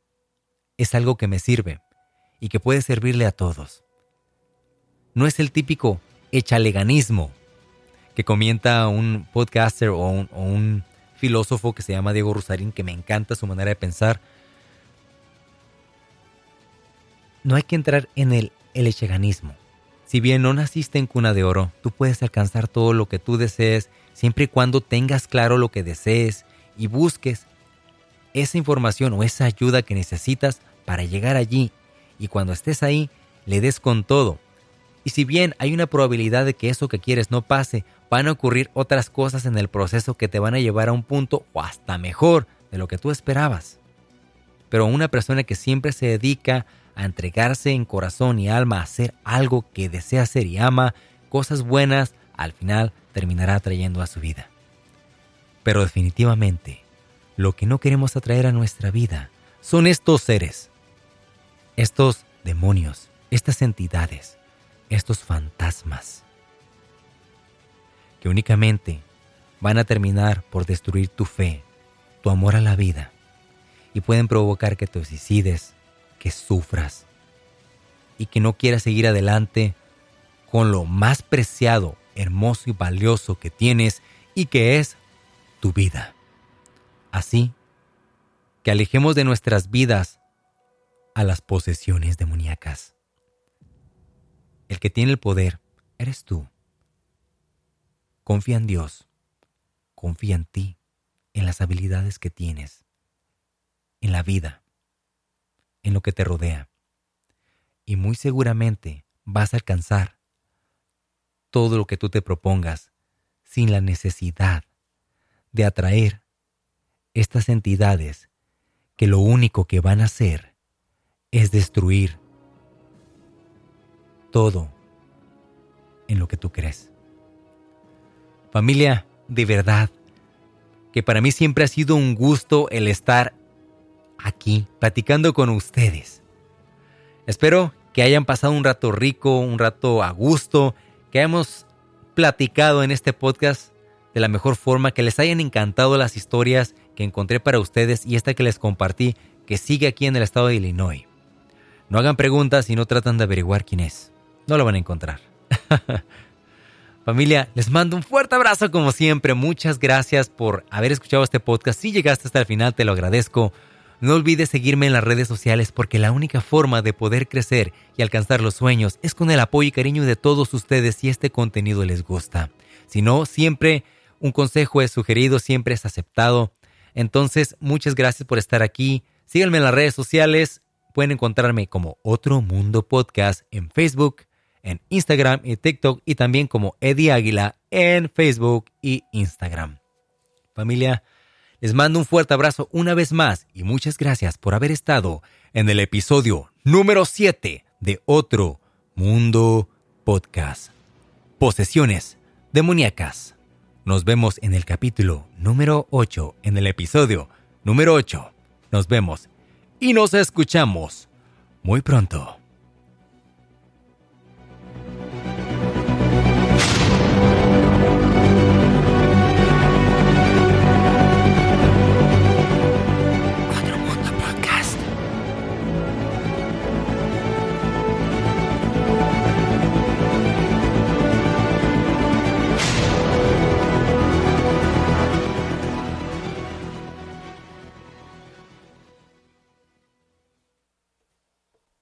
es algo que me sirve y que puede servirle a todos. No es el típico echaleganismo que comenta un podcaster o un, filósofo que se llama Diego Rosarín, que me encanta su manera de pensar. No hay que entrar en el, echeganismo. Si bien no naciste en cuna de oro, tú puedes alcanzar todo lo que tú desees siempre y cuando tengas claro lo que desees y busques esa información o esa ayuda que necesitas para llegar allí y cuando estés ahí le des con todo. Y si bien hay una probabilidad de que eso que quieres no pase, van a ocurrir otras cosas en el proceso que te van a llevar a un punto o hasta mejor de lo que tú esperabas. Pero una persona que siempre se dedica a entregarse en corazón y alma a hacer algo que desea hacer y ama, cosas buenas, al final terminará atrayendo a su vida. Pero definitivamente, lo que no queremos atraer a nuestra vida son estos seres, estos demonios, estas entidades, estos fantasmas, que únicamente van a terminar por destruir tu fe, tu amor a la vida, y pueden provocar que te suicides, que sufras, y que no quieras seguir adelante con lo más preciado, hermoso y valioso que tienes y que es tu vida. Así que alejemos de nuestras vidas a las posesiones demoníacas. El que tiene el poder eres tú. Confía en Dios, confía en ti, en las habilidades que tienes, en la vida, en lo que te rodea. Y muy seguramente vas a alcanzar todo lo que tú te propongas sin la necesidad de atraer estas entidades que lo único que van a hacer es destruir todo en lo que tú crees. Familia, de verdad, que para mí siempre ha sido un gusto el estar aquí platicando con ustedes. Espero que hayan pasado un rato rico, un rato a gusto, que hemos platicado en este podcast de la mejor forma, que les hayan encantado las historias que encontré para ustedes y esta que les compartí, que sigue aquí en el estado de Illinois. No hagan preguntas y no tratan de averiguar quién es. No lo van a encontrar. Familia, les mando un fuerte abrazo como siempre. Muchas gracias por haber escuchado este podcast. Si llegaste hasta el final, te lo agradezco. No olvides seguirme en las redes sociales porque la única forma de poder crecer y alcanzar los sueños es con el apoyo y cariño de todos ustedes si este contenido les gusta. Si no, siempre un consejo es sugerido, siempre es aceptado. Entonces, muchas gracias por estar aquí. Síganme en las redes sociales. Pueden encontrarme como Otro Mundo Podcast en Facebook, en Instagram y TikTok y también como Eddie Águila en Facebook y Instagram. Familia, les mando un fuerte abrazo una vez más y muchas gracias por haber estado en el episodio número 7 de Otro Mundo Podcast. Posesiones demoníacas. Nos vemos en el capítulo número 8, en el episodio número 8. Nos vemos y nos escuchamos muy pronto.